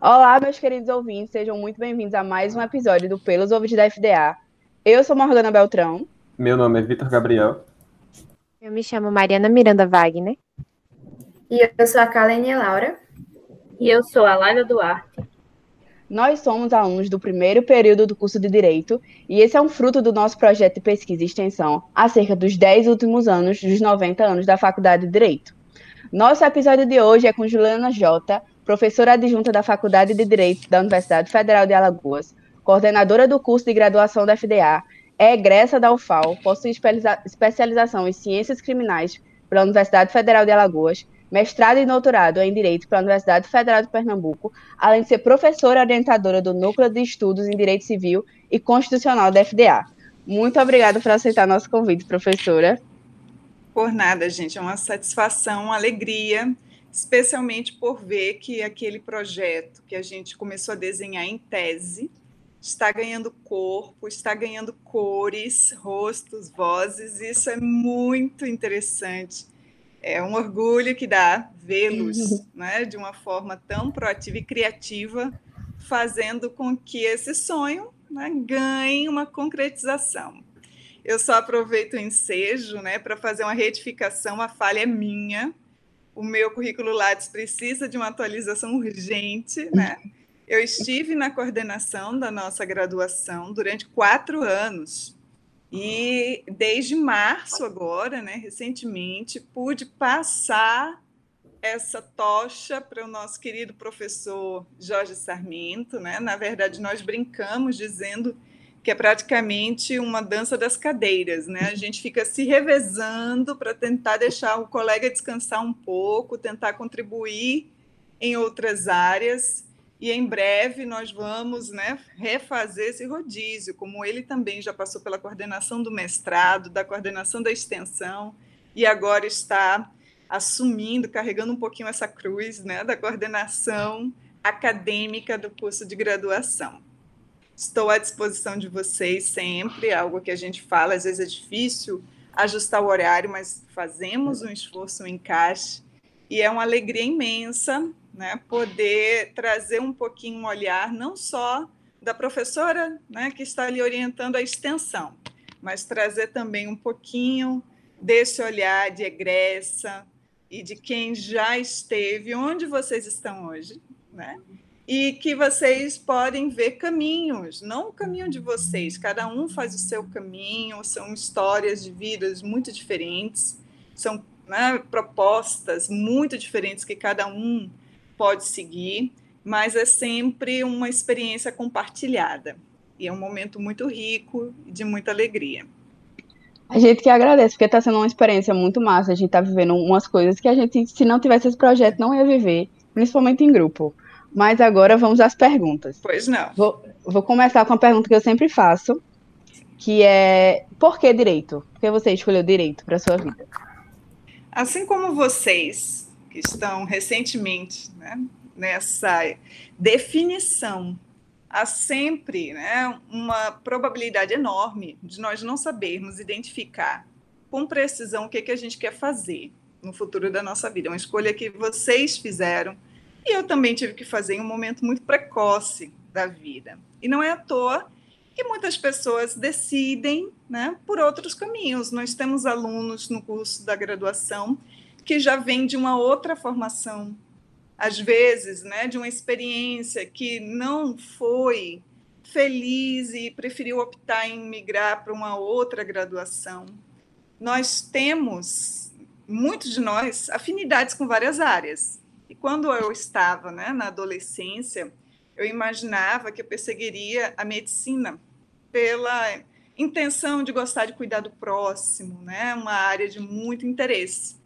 Olá, meus queridos ouvintes, sejam muito bem-vindos a mais um episódio do Pelos Ouvidos da FDA. Eu sou Morgana Beltrão. Meu nome é Vitor Gabriel. Eu me chamo Mariana Miranda Wagner. E eu sou a Kalene Laura. E eu sou a Laila Duarte. Nós somos alunos do primeiro período do curso de Direito e esse é um fruto do nosso projeto de pesquisa e extensão acerca dos 10 últimos anos dos 90 anos da Faculdade de Direito. Nosso episódio de hoje é com Juliana Jota, professora adjunta da Faculdade de Direito da Universidade Federal de Alagoas, coordenadora do curso de graduação da FDA, é egressa da UFAL, possui especialização em Ciências Criminais pela Universidade Federal de Alagoas, mestrado e doutorado em Direito pela Universidade Federal de Pernambuco, além de ser professora orientadora do Núcleo de Estudos em Direito Civil e Constitucional da FDA. Muito obrigada por aceitar nosso convite, professora. Por nada, gente. É uma satisfação, uma alegria especialmente por ver que aquele projeto que a gente começou a desenhar em tese está ganhando corpo, está ganhando cores, rostos, vozes. Isso é muito interessante. É um orgulho que dá vê-los né, de uma forma tão proativa e criativa, fazendo com que esse sonho né, ganhe uma concretização. Eu só aproveito o ensejo né, para fazer uma retificação, a falha é minha, o meu currículo Lattes precisa de uma atualização urgente, né? Eu estive na coordenação da nossa graduação durante quatro anos e desde março agora, né, recentemente, pude passar essa tocha para o nosso querido professor Jorge Sarmento, né? Na verdade, nós brincamos dizendo que é praticamente uma dança das cadeiras, né? A gente fica se revezando para tentar deixar o colega descansar um pouco, tentar contribuir em outras áreas. E em breve nós vamos né, refazer esse rodízio, como ele também já passou pela coordenação do mestrado, da coordenação da extensão, e agora está assumindo, carregando um pouquinho essa cruz né, da coordenação acadêmica do curso de graduação. Estou à disposição de vocês sempre, algo que a gente fala, às vezes é difícil ajustar o horário, mas fazemos um esforço, um encaixe, e é uma alegria imensa né, poder trazer um pouquinho um olhar, não só da professora né, que está ali orientando a extensão, mas trazer também um pouquinho desse olhar de egressa e de quem já esteve, onde vocês estão hoje, né? E que vocês podem ver caminhos, não o caminho de vocês, cada um faz o seu caminho, são histórias de vidas muito diferentes, são né, propostas muito diferentes que cada um pode seguir, mas é sempre uma experiência compartilhada e é um momento muito rico e de muita alegria. A gente que agradece, porque está sendo uma experiência muito massa. A gente está vivendo umas coisas que a gente, se não tivesse esse projeto, não ia viver, principalmente em grupo. Mas agora vamos às perguntas. Pois não. Vou, vou começar com a pergunta que eu sempre faço, que é por que direito? Por que você escolheu direito para sua vida? Assim como vocês que estão recentemente né, nessa definição, há sempre né, uma probabilidade enorme de nós não sabermos identificar com precisão o que, que a gente quer fazer no futuro da nossa vida. É uma escolha que vocês fizeram e eu também tive que fazer em um momento muito precoce da vida. E não é à toa que muitas pessoas decidem né, por outros caminhos. Nós temos alunos no curso da graduação que já vêm de uma outra formação, às vezes, né, de uma experiência que não foi feliz e preferiu optar em migrar para uma outra graduação. Nós temos, muitos de nós, afinidades com várias áreas. E quando eu estava né, na adolescência, eu imaginava que eu perseguiria a medicina pela intenção de gostar de cuidar do próximo, né, uma área de muito interesse.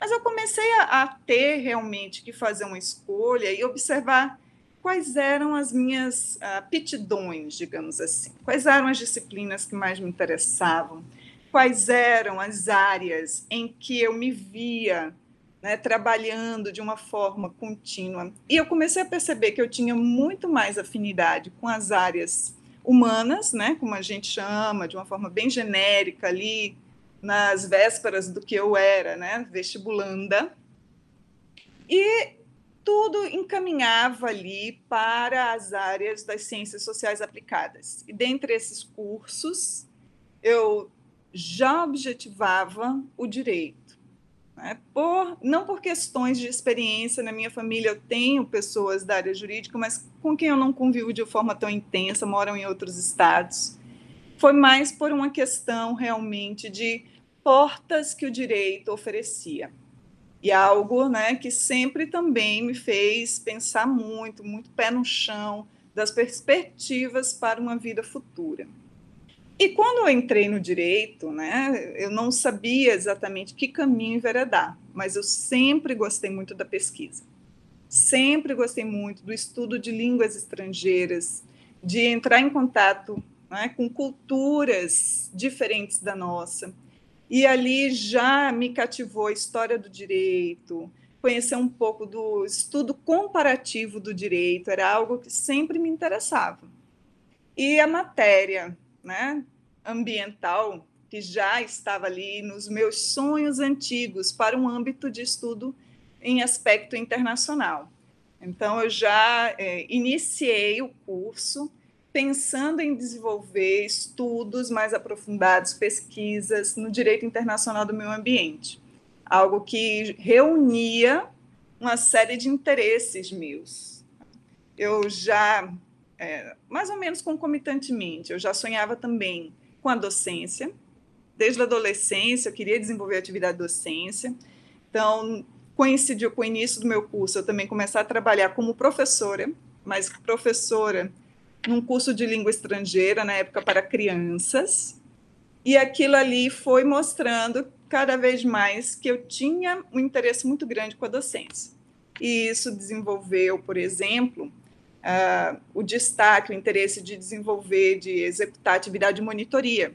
Mas eu comecei a, a ter realmente que fazer uma escolha e observar quais eram as minhas aptidões, digamos assim, quais eram as disciplinas que mais me interessavam, quais eram as áreas em que eu me via né, trabalhando de uma forma contínua. E eu comecei a perceber que eu tinha muito mais afinidade com as áreas humanas, né, como a gente chama, de uma forma bem genérica ali, nas vésperas do que eu era, né, vestibulanda. E tudo encaminhava ali para as áreas das ciências sociais aplicadas. E dentre esses cursos, eu já objetivava o direito. Né? Por, não por questões de experiência, na minha família eu tenho pessoas da área jurídica, mas com quem eu não convivo de forma tão intensa, moram em outros estados. Foi mais por uma questão realmente de portas que o direito oferecia. E algo né, que sempre também me fez pensar muito, muito pé no chão, das perspectivas para uma vida futura. E quando eu entrei no direito, né, eu não sabia exatamente que caminho enveredar, mas eu sempre gostei muito da pesquisa. Sempre gostei muito do estudo de línguas estrangeiras, de entrar em contato né, com culturas diferentes da nossa e ali já me cativou a história do direito, conhecer um pouco do estudo comparativo do direito, era algo que sempre me interessava. E a matéria né, ambiental, que já estava ali nos meus sonhos antigos para um âmbito de estudo em aspecto internacional. Então, eu já é, iniciei o curso pensando em desenvolver estudos mais aprofundados, pesquisas no direito internacional do meio ambiente, algo que reunia uma série de interesses meus. Eu já, é, mais ou menos concomitantemente, eu já sonhava também com a docência. Desde a adolescência, eu queria desenvolver atividade de docência. Então, coincidiu com o início do meu curso, eu também começar a trabalhar como professora, mas professora num curso de língua estrangeira, na época para crianças, e aquilo ali foi mostrando cada vez mais que eu tinha um interesse muito grande com a docência. E isso desenvolveu, por exemplo, uh, o destaque, o interesse de desenvolver, de executar atividade de monitoria.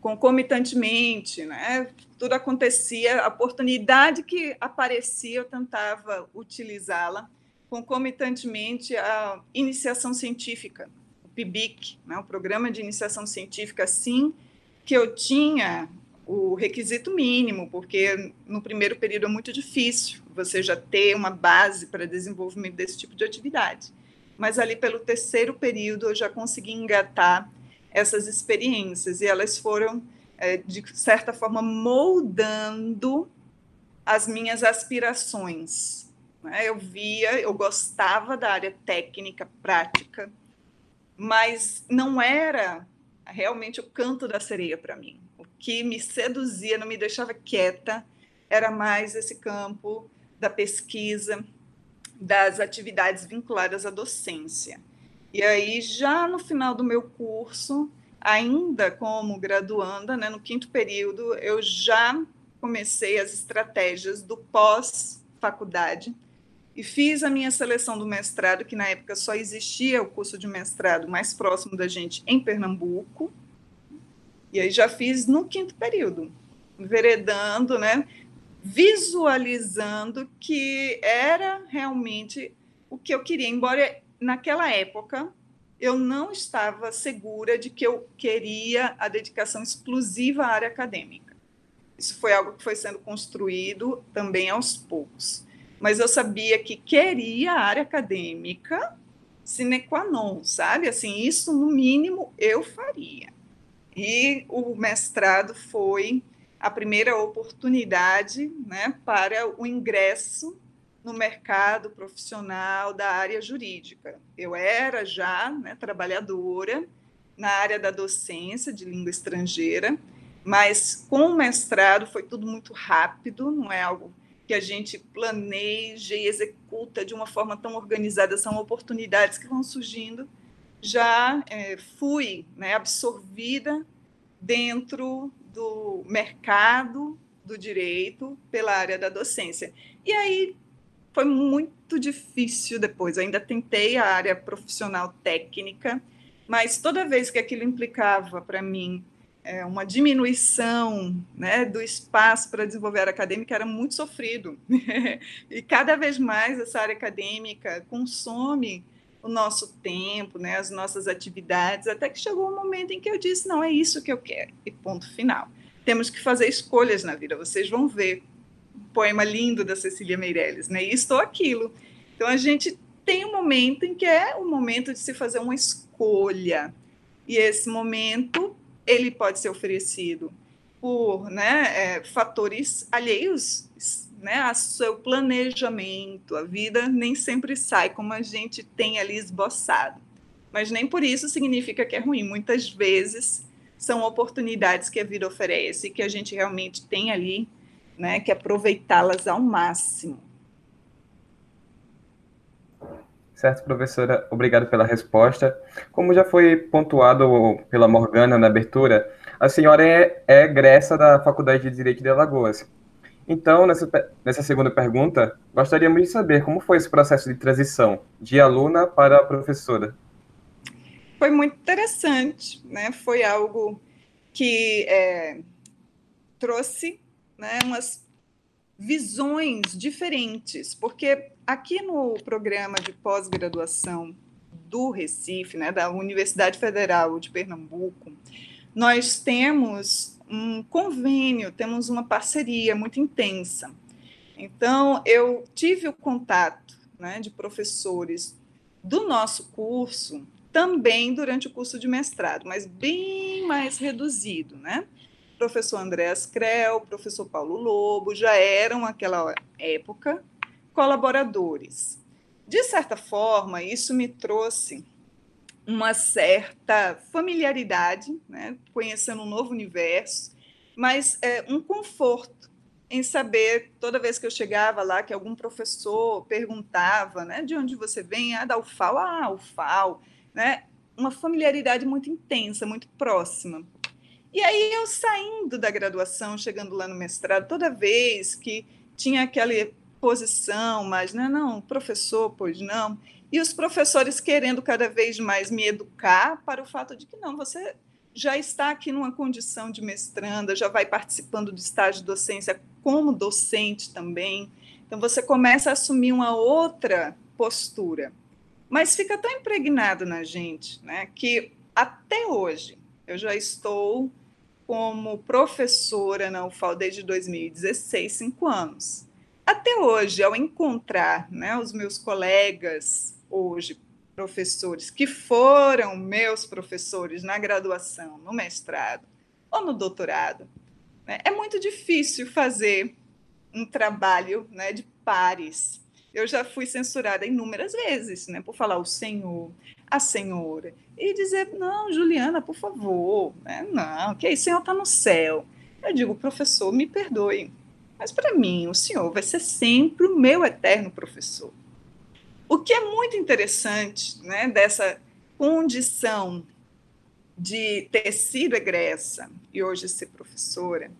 Concomitantemente, né, tudo acontecia, a oportunidade que aparecia, eu tentava utilizá-la concomitantemente a iniciação científica, o PIBIC, né, o Programa de Iniciação Científica, sim, que eu tinha o requisito mínimo, porque no primeiro período é muito difícil você já ter uma base para desenvolvimento desse tipo de atividade. Mas ali pelo terceiro período eu já consegui engatar essas experiências e elas foram, é, de certa forma, moldando as minhas aspirações né? Eu via, eu gostava da área técnica, prática, mas não era realmente o canto da sereia para mim. Que me seduzia, não me deixava quieta, era mais esse campo da pesquisa, das atividades vinculadas à docência. E aí, já no final do meu curso, ainda como graduanda, né, no quinto período, eu já comecei as estratégias do pós-faculdade, e fiz a minha seleção do mestrado, que na época só existia o curso de mestrado mais próximo da gente em Pernambuco. E aí já fiz no quinto período, veredando, né, visualizando que era realmente o que eu queria, embora naquela época eu não estava segura de que eu queria a dedicação exclusiva à área acadêmica. Isso foi algo que foi sendo construído também aos poucos mas eu sabia que queria a área acadêmica sine qua non, sabe? Assim, isso no mínimo eu faria. E o mestrado foi a primeira oportunidade né, para o ingresso no mercado profissional da área jurídica. Eu era já né, trabalhadora na área da docência de língua estrangeira, mas com o mestrado foi tudo muito rápido, não é algo que a gente planeja e executa de uma forma tão organizada, são oportunidades que vão surgindo. Já é, fui né, absorvida dentro do mercado do direito pela área da docência. E aí foi muito difícil depois. Ainda tentei a área profissional técnica, mas toda vez que aquilo implicava para mim é, uma diminuição né, do espaço para desenvolver a área acadêmica era muito sofrido. e cada vez mais essa área acadêmica consome o nosso tempo, né, as nossas atividades, até que chegou um momento em que eu disse: não, é isso que eu quero, e ponto final. Temos que fazer escolhas na vida, vocês vão ver. poema lindo da Cecília Meirelles, né? Isto ou aquilo. Então a gente tem um momento em que é o momento de se fazer uma escolha. E esse momento ele pode ser oferecido por né, é, fatores alheios né, a seu planejamento. A vida nem sempre sai como a gente tem ali esboçado. Mas nem por isso significa que é ruim. Muitas vezes são oportunidades que a vida oferece que a gente realmente tem ali né, que aproveitá-las ao máximo. Certo, professora, obrigado pela resposta. Como já foi pontuado pela Morgana na abertura, a senhora é, é egressa da Faculdade de Direito de Alagoas. Então, nessa, nessa segunda pergunta, gostaríamos de saber como foi esse processo de transição de aluna para professora. Foi muito interessante, né? Foi algo que é, trouxe né, umas visões diferentes, porque aqui no programa de pós-graduação do Recife, né, da Universidade Federal de Pernambuco, nós temos um convênio, temos uma parceria muito intensa. Então, eu tive o contato né, de professores do nosso curso também durante o curso de mestrado, mas bem mais reduzido, né? professor Andréas Creu, professor Paulo Lobo, já eram, naquela época, colaboradores. De certa forma, isso me trouxe uma certa familiaridade, né, conhecendo um novo universo, mas é, um conforto em saber, toda vez que eu chegava lá, que algum professor perguntava, né, de onde você vem? Ah, da UFAL. Ah, UFAL. Né? Uma familiaridade muito intensa, muito próxima. E aí eu saindo da graduação, chegando lá no mestrado, toda vez que tinha aquela posição, mas não, professor, pois não, e os professores querendo cada vez mais me educar para o fato de que não, você já está aqui numa condição de mestranda, já vai participando do estágio de docência como docente também. Então você começa a assumir uma outra postura. Mas fica tão impregnado na gente, né, que até hoje eu já estou como professora na UFAL desde 2016, cinco anos. Até hoje, ao encontrar né, os meus colegas, hoje professores, que foram meus professores na graduação, no mestrado ou no doutorado, né, é muito difícil fazer um trabalho né, de pares. Eu já fui censurada inúmeras vezes né, por falar o senhor, a senhora e dizer: não, Juliana, por favor, né? não, que aí, senhor está no céu. Eu digo, professor, me perdoe, mas para mim o senhor vai ser sempre o meu eterno professor. O que é muito interessante né, dessa condição de ter sido egressa e hoje ser professora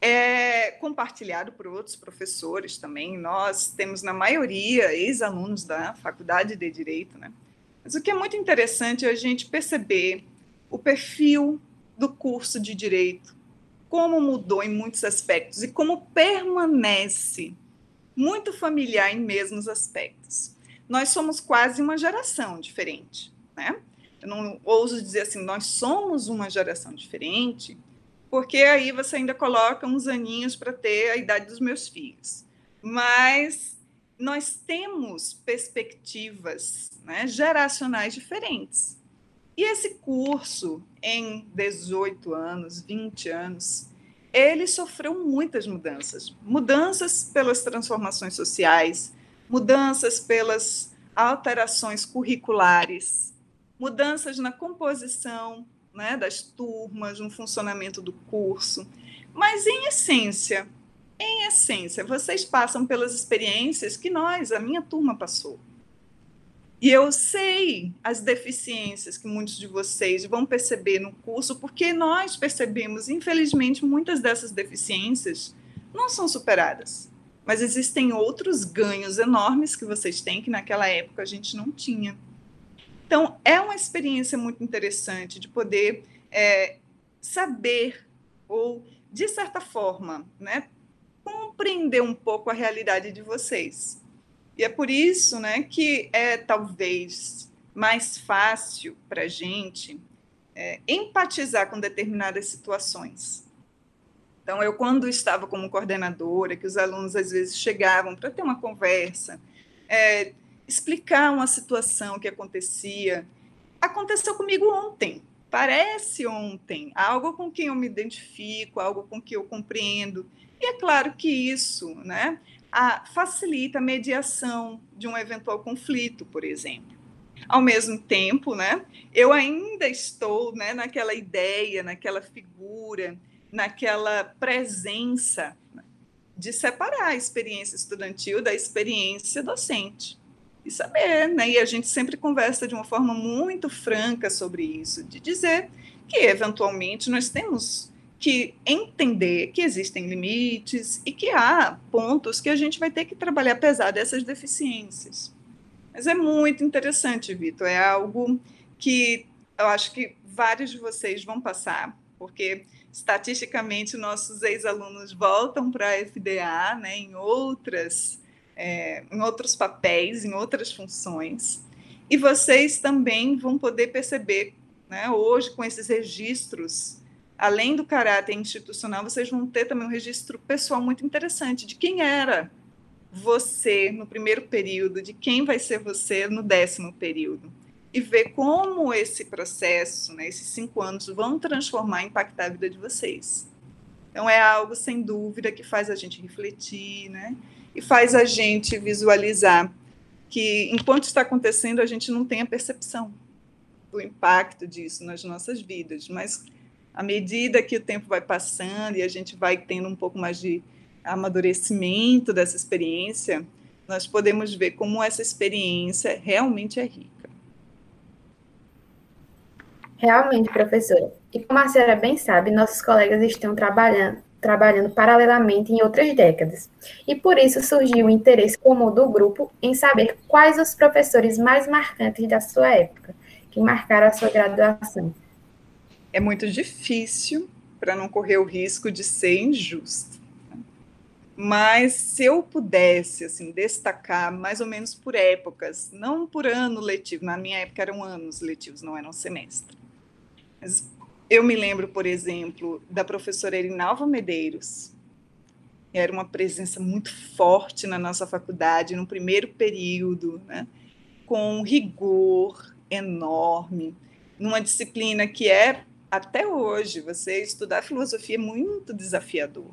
é compartilhado por outros professores também. Nós temos, na maioria, ex-alunos da Faculdade de Direito, né? Mas o que é muito interessante é a gente perceber o perfil do curso de direito, como mudou em muitos aspectos e como permanece muito familiar em mesmos aspectos. Nós somos quase uma geração diferente, né? Eu não ouso dizer assim, nós somos uma geração diferente, porque aí você ainda coloca uns aninhos para ter a idade dos meus filhos. Mas nós temos perspectivas né, geracionais diferentes. E esse curso, em 18 anos, 20 anos, ele sofreu muitas mudanças. Mudanças pelas transformações sociais, mudanças pelas alterações curriculares, mudanças na composição né, das turmas, no funcionamento do curso. Mas, em essência, em essência, vocês passam pelas experiências que nós, a minha turma, passou. E eu sei as deficiências que muitos de vocês vão perceber no curso, porque nós percebemos, infelizmente, muitas dessas deficiências não são superadas. Mas existem outros ganhos enormes que vocês têm que naquela época a gente não tinha. Então, é uma experiência muito interessante de poder é, saber, ou, de certa forma, né, compreender um pouco a realidade de vocês. E é por isso né, que é talvez mais fácil para a gente é, empatizar com determinadas situações. Então, eu, quando estava como coordenadora, que os alunos às vezes chegavam para ter uma conversa, é, explicar uma situação que acontecia, aconteceu comigo ontem, parece ontem, algo com quem eu me identifico, algo com que eu compreendo. E é claro que isso né, a, facilita a mediação de um eventual conflito, por exemplo. Ao mesmo tempo, né, eu ainda estou né, naquela ideia, naquela figura, naquela presença de separar a experiência estudantil da experiência docente. E saber, né? E a gente sempre conversa de uma forma muito franca sobre isso, de dizer que, eventualmente, nós temos que entender que existem limites e que há pontos que a gente vai ter que trabalhar apesar dessas deficiências. Mas é muito interessante, Vitor, é algo que eu acho que vários de vocês vão passar, porque estatisticamente nossos ex-alunos voltam para a FDA né, em outras é, em outros papéis, em outras funções, e vocês também vão poder perceber, né, hoje com esses registros além do caráter institucional, vocês vão ter também um registro pessoal muito interessante de quem era você no primeiro período, de quem vai ser você no décimo período. E ver como esse processo, né, esses cinco anos, vão transformar, impactar a vida de vocês. Então, é algo, sem dúvida, que faz a gente refletir, né? E faz a gente visualizar que, enquanto está acontecendo, a gente não tem a percepção do impacto disso nas nossas vidas, mas à medida que o tempo vai passando e a gente vai tendo um pouco mais de amadurecimento dessa experiência, nós podemos ver como essa experiência realmente é rica. Realmente, professora. E como a senhora bem sabe, nossos colegas estão trabalhando, trabalhando paralelamente em outras décadas. E por isso surgiu o interesse comum do grupo em saber quais os professores mais marcantes da sua época, que marcaram a sua graduação é muito difícil para não correr o risco de ser injusto. Mas se eu pudesse assim destacar mais ou menos por épocas, não por ano letivo, na minha época eram anos letivos, não eram semestre. Mas eu me lembro, por exemplo, da professora Erinalva Medeiros. Era uma presença muito forte na nossa faculdade no primeiro período, né? com um rigor enorme, numa disciplina que é até hoje, você estudar filosofia é muito desafiador.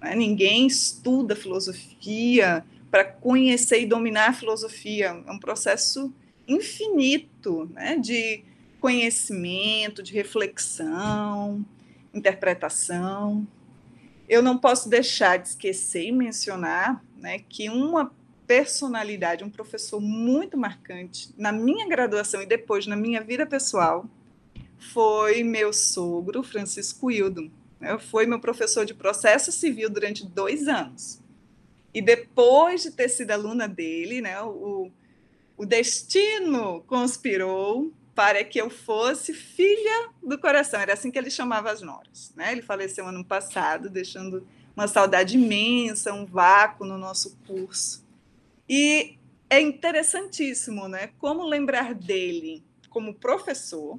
Né? Ninguém estuda filosofia para conhecer e dominar a filosofia. É um processo infinito né? de conhecimento, de reflexão, interpretação. Eu não posso deixar de esquecer e mencionar né, que uma personalidade, um professor muito marcante na minha graduação e depois na minha vida pessoal foi meu sogro, Francisco Hildon. Né? Foi meu professor de processo civil durante dois anos. E depois de ter sido aluna dele, né, o, o destino conspirou para que eu fosse filha do coração. Era assim que ele chamava as noras. Né? Ele faleceu ano passado, deixando uma saudade imensa, um vácuo no nosso curso. E é interessantíssimo, né? Como lembrar dele como professor,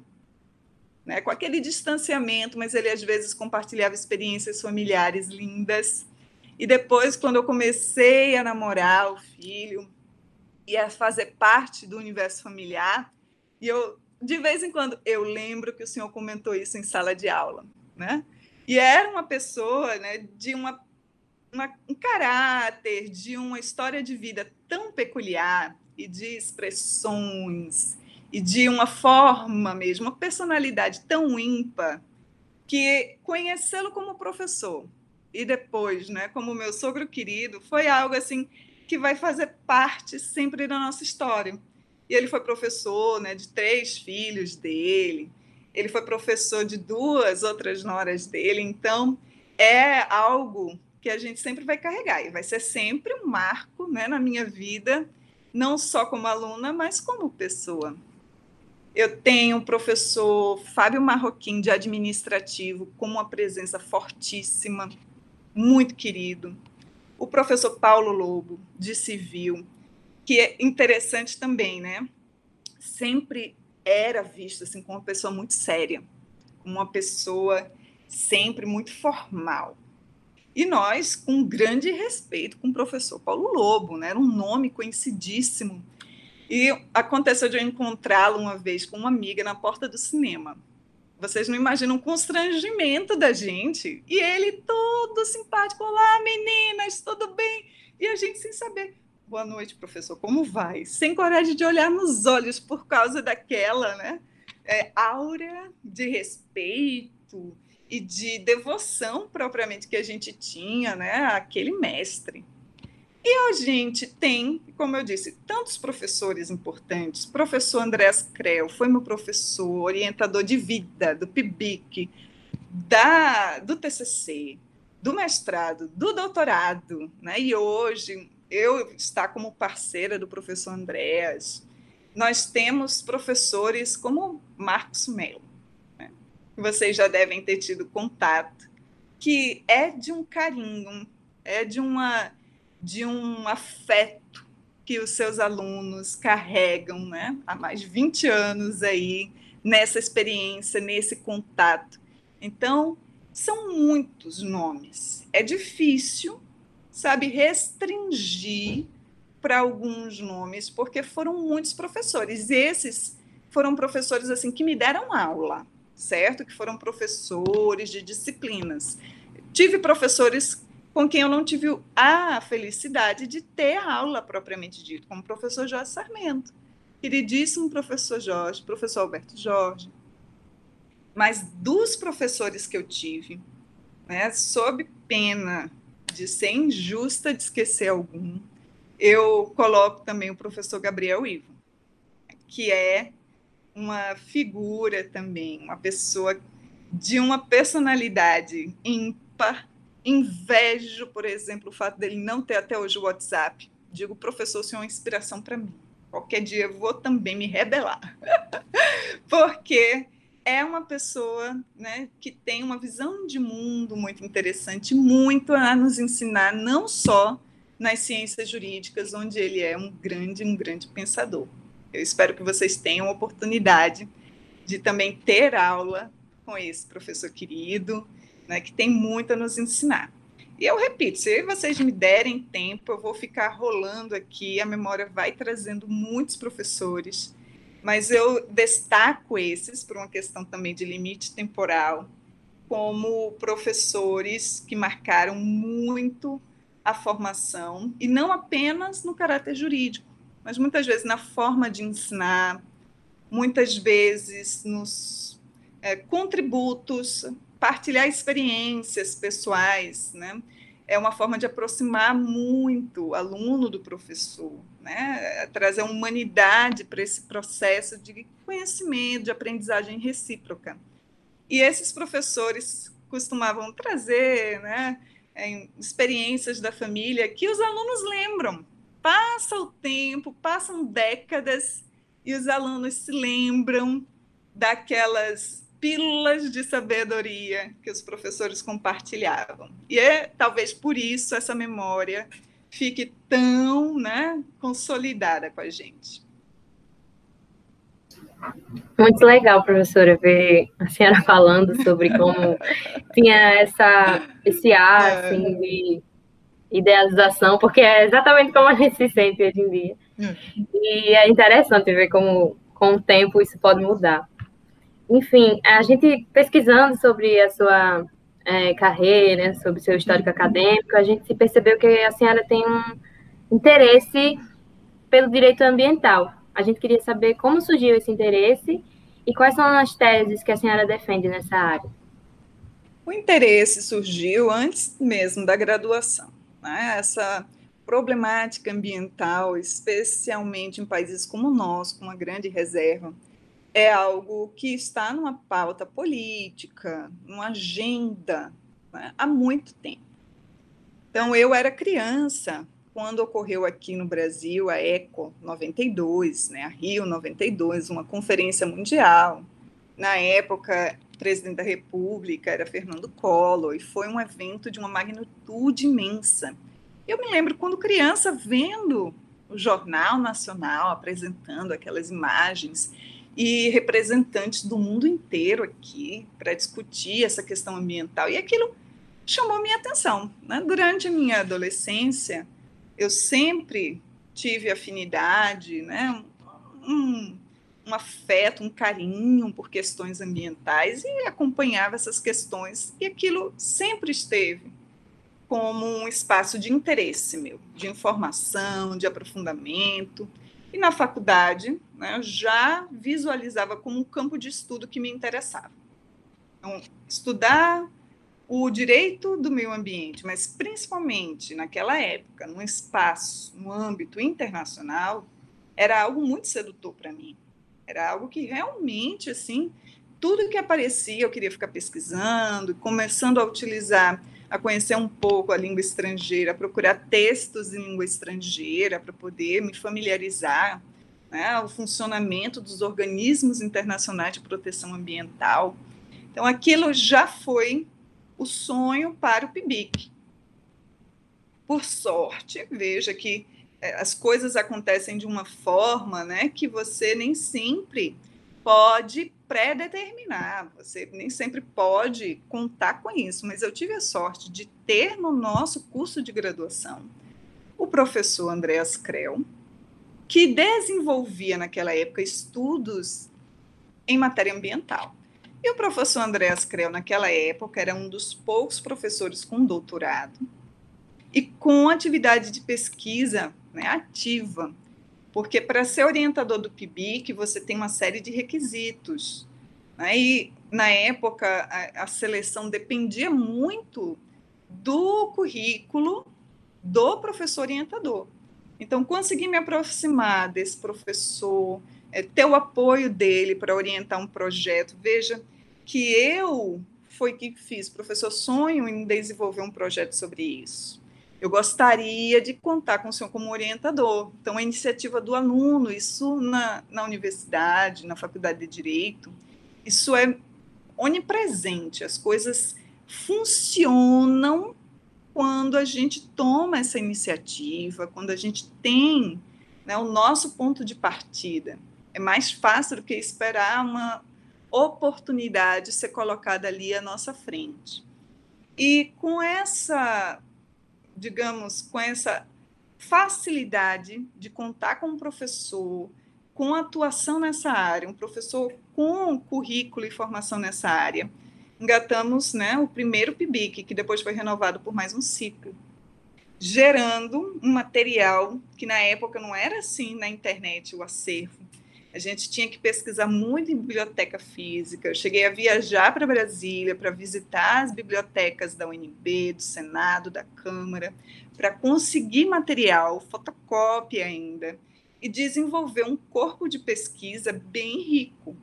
né, com aquele distanciamento, mas ele às vezes compartilhava experiências familiares lindas. E depois, quando eu comecei a namorar o filho e a fazer parte do universo familiar, e eu de vez em quando eu lembro que o senhor comentou isso em sala de aula, né? E era uma pessoa, né, de uma, uma um caráter, de uma história de vida tão peculiar e de expressões e de uma forma mesmo, uma personalidade tão ímpar, que conhecê-lo como professor e depois, né, como meu sogro querido, foi algo assim que vai fazer parte sempre da nossa história. E ele foi professor, né, de três filhos dele. Ele foi professor de duas outras noras dele, então é algo que a gente sempre vai carregar e vai ser sempre um marco, né, na minha vida, não só como aluna, mas como pessoa. Eu tenho o professor Fábio Marroquim, de administrativo, com uma presença fortíssima, muito querido. O professor Paulo Lobo, de civil, que é interessante também, né? Sempre era visto assim como uma pessoa muito séria, como uma pessoa sempre muito formal. E nós, com grande respeito com o professor Paulo Lobo, né? era um nome conhecidíssimo. E aconteceu de eu encontrá-lo uma vez com uma amiga na porta do cinema. Vocês não imaginam o constrangimento da gente. E ele todo simpático, olá meninas, tudo bem? E a gente sem saber. Boa noite, professor, como vai? Sem coragem de olhar nos olhos por causa daquela né, é, aura de respeito e de devoção propriamente que a gente tinha né, àquele mestre. E a gente tem, como eu disse, tantos professores importantes. Professor Andrés Creu foi meu professor, orientador de vida do PIBIC, da, do TCC, do mestrado, do doutorado, né? E hoje eu está como parceira do professor Andrés. Nós temos professores como Marcos Melo, né? vocês já devem ter tido contato, que é de um carinho, é de uma de um afeto que os seus alunos carregam né, há mais de 20 anos aí nessa experiência, nesse contato. Então, são muitos nomes. É difícil, sabe, restringir para alguns nomes, porque foram muitos professores. E esses foram professores assim que me deram aula, certo? Que foram professores de disciplinas. Tive professores com quem eu não tive a felicidade de ter aula propriamente dito, como o professor Jorge Sarmento. Queridíssimo professor Jorge, professor Alberto Jorge. Mas dos professores que eu tive, né, sob pena de ser injusta de esquecer algum, eu coloco também o professor Gabriel Ivo, que é uma figura também, uma pessoa de uma personalidade ímpar, Invejo, por exemplo, o fato dele não ter até hoje o WhatsApp. Digo, professor, isso é uma inspiração para mim. Qualquer dia eu vou também me rebelar. Porque é uma pessoa né, que tem uma visão de mundo muito interessante, muito a nos ensinar, não só nas ciências jurídicas, onde ele é um grande, um grande pensador. Eu espero que vocês tenham a oportunidade de também ter aula com esse professor querido, né, que tem muito a nos ensinar. E eu repito, se vocês me derem tempo, eu vou ficar rolando aqui, a memória vai trazendo muitos professores, mas eu destaco esses, por uma questão também de limite temporal, como professores que marcaram muito a formação, e não apenas no caráter jurídico, mas muitas vezes na forma de ensinar, muitas vezes nos é, contributos partilhar experiências pessoais, né? É uma forma de aproximar muito aluno do professor, né? Trazer humanidade para esse processo de conhecimento, de aprendizagem recíproca. E esses professores costumavam trazer, né? É, experiências da família que os alunos lembram. Passa o tempo, passam décadas e os alunos se lembram daquelas pílulas de sabedoria que os professores compartilhavam. E é talvez por isso essa memória fique tão né, consolidada com a gente. Muito legal, professora, ver a senhora falando sobre como tinha essa, esse ar é. assim, de idealização, porque é exatamente como a gente se sente hoje em dia. É. E é interessante ver como, com o tempo, isso pode mudar. Enfim, a gente pesquisando sobre a sua é, carreira, sobre seu histórico acadêmico, a gente percebeu que a senhora tem um interesse pelo direito ambiental. A gente queria saber como surgiu esse interesse e quais são as teses que a senhora defende nessa área. O interesse surgiu antes mesmo da graduação. Né? Essa problemática ambiental, especialmente em países como o nosso, com uma grande reserva é algo que está numa pauta política, numa agenda, né, há muito tempo. Então, eu era criança quando ocorreu aqui no Brasil a ECO 92, né, a Rio 92, uma conferência mundial. Na época, o presidente da República era Fernando Collor, e foi um evento de uma magnitude imensa. Eu me lembro quando criança vendo o Jornal Nacional apresentando aquelas imagens e representantes do mundo inteiro aqui para discutir essa questão ambiental. E aquilo chamou minha atenção. Né? Durante a minha adolescência, eu sempre tive afinidade, né? um, um afeto, um carinho por questões ambientais e acompanhava essas questões, e aquilo sempre esteve como um espaço de interesse meu, de informação, de aprofundamento. E na faculdade, né, eu já visualizava como um campo de estudo que me interessava. Então, estudar o direito do meio ambiente, mas principalmente naquela época, num espaço, no âmbito internacional, era algo muito sedutor para mim. Era algo que realmente, assim, tudo que aparecia eu queria ficar pesquisando, começando a utilizar, a conhecer um pouco a língua estrangeira, a procurar textos em língua estrangeira para poder me familiarizar, né, o funcionamento dos organismos internacionais de proteção ambiental. Então, aquilo já foi o sonho para o PIBIC. Por sorte, veja que é, as coisas acontecem de uma forma né, que você nem sempre pode pré-determinar, você nem sempre pode contar com isso, mas eu tive a sorte de ter no nosso curso de graduação o professor Andreas Krell, que desenvolvia naquela época estudos em matéria ambiental. E o professor Andreas Krell, naquela época, era um dos poucos professores com doutorado e com atividade de pesquisa né, ativa, porque para ser orientador do PIBIC você tem uma série de requisitos. Né, e na época a, a seleção dependia muito do currículo do professor orientador. Então, consegui me aproximar desse professor, é, ter o apoio dele para orientar um projeto. Veja que eu foi que fiz, professor, sonho em desenvolver um projeto sobre isso eu gostaria de contar com o senhor como orientador. Então, a iniciativa do aluno, isso na, na universidade, na faculdade de Direito, isso é onipresente. As coisas funcionam quando a gente toma essa iniciativa, quando a gente tem né, o nosso ponto de partida. É mais fácil do que esperar uma oportunidade ser colocada ali à nossa frente. E com essa digamos, com essa facilidade de contar com um professor com atuação nessa área, um professor com currículo e formação nessa área, engatamos né, o primeiro PIBIC, que depois foi renovado por mais um ciclo, gerando um material que na época não era assim na internet, o acervo, a gente tinha que pesquisar muito em biblioteca física. Eu cheguei a viajar para Brasília para visitar as bibliotecas da UNB, do Senado, da Câmara, para conseguir material, fotocópia ainda, e desenvolver um corpo de pesquisa bem rico,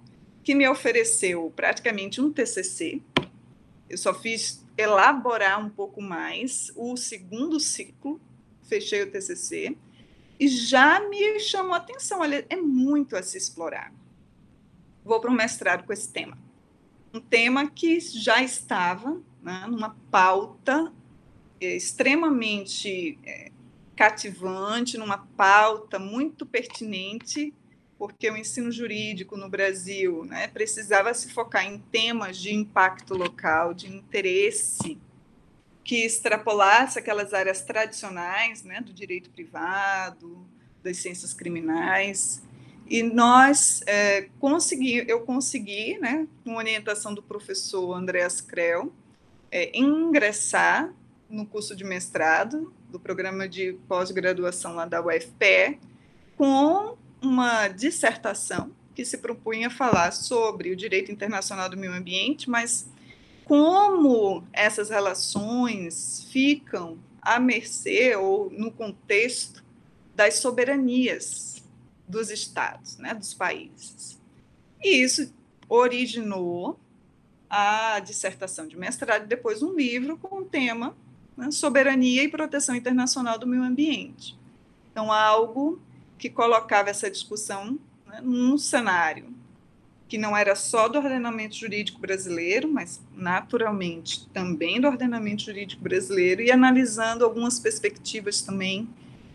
que me ofereceu praticamente um TCC. Eu só fiz elaborar um pouco mais o segundo ciclo, fechei o TCC e já me chamou a atenção. Olha, é muito a se explorar. Vou para um mestrado com esse tema. Um tema que já estava né, numa pauta é, extremamente é, cativante, numa pauta muito pertinente, porque o ensino jurídico no Brasil né, precisava se focar em temas de impacto local, de interesse que extrapolasse aquelas áreas tradicionais, né, do direito privado, das ciências criminais. E nós é, consegui, eu consegui, né, com orientação do professor Andreas Krell, é, ingressar no curso de mestrado do programa de pós-graduação lá da UFPE, com uma dissertação que se propunha falar sobre o direito internacional do meio ambiente, mas como essas relações ficam à mercê ou no contexto das soberanias dos estados, né, dos países. E isso originou a dissertação de mestrado e depois um livro com o tema né, Soberania e Proteção Internacional do Meio Ambiente. Então, algo que colocava essa discussão né, num cenário que não era só do ordenamento jurídico brasileiro, mas naturalmente também do ordenamento jurídico brasileiro e analisando algumas perspectivas também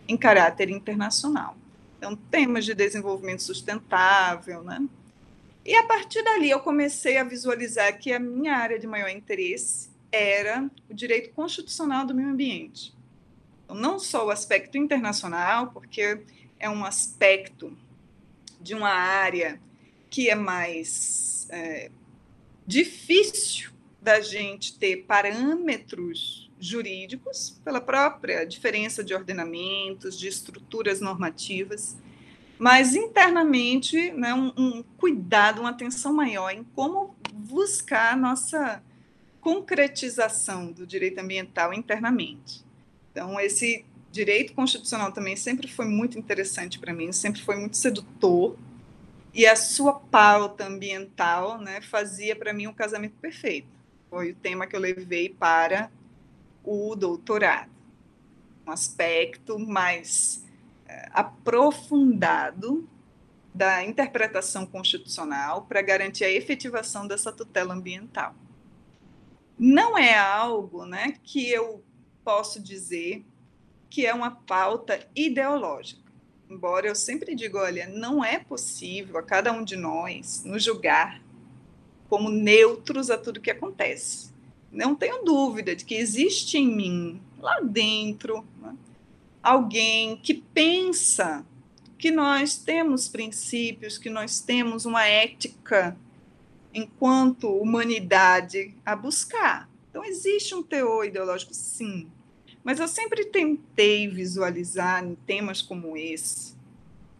em caráter internacional. Então, temas de desenvolvimento sustentável, né? E a partir dali eu comecei a visualizar que a minha área de maior interesse era o direito constitucional do meio ambiente. Então, não só o aspecto internacional, porque é um aspecto de uma área que é mais é, difícil da gente ter parâmetros jurídicos, pela própria diferença de ordenamentos, de estruturas normativas, mas internamente né, um, um cuidado, uma atenção maior em como buscar a nossa concretização do direito ambiental internamente. Então, esse direito constitucional também sempre foi muito interessante para mim, sempre foi muito sedutor, e a sua pauta ambiental né, fazia para mim um casamento perfeito. Foi o tema que eu levei para o doutorado. Um aspecto mais é, aprofundado da interpretação constitucional para garantir a efetivação dessa tutela ambiental. Não é algo né, que eu posso dizer que é uma pauta ideológica. Embora eu sempre diga, olha, não é possível a cada um de nós nos julgar como neutros a tudo que acontece. Não tenho dúvida de que existe em mim, lá dentro, né, alguém que pensa que nós temos princípios, que nós temos uma ética enquanto humanidade a buscar. Então, existe um teor ideológico, sim, mas eu sempre tentei visualizar em temas como esse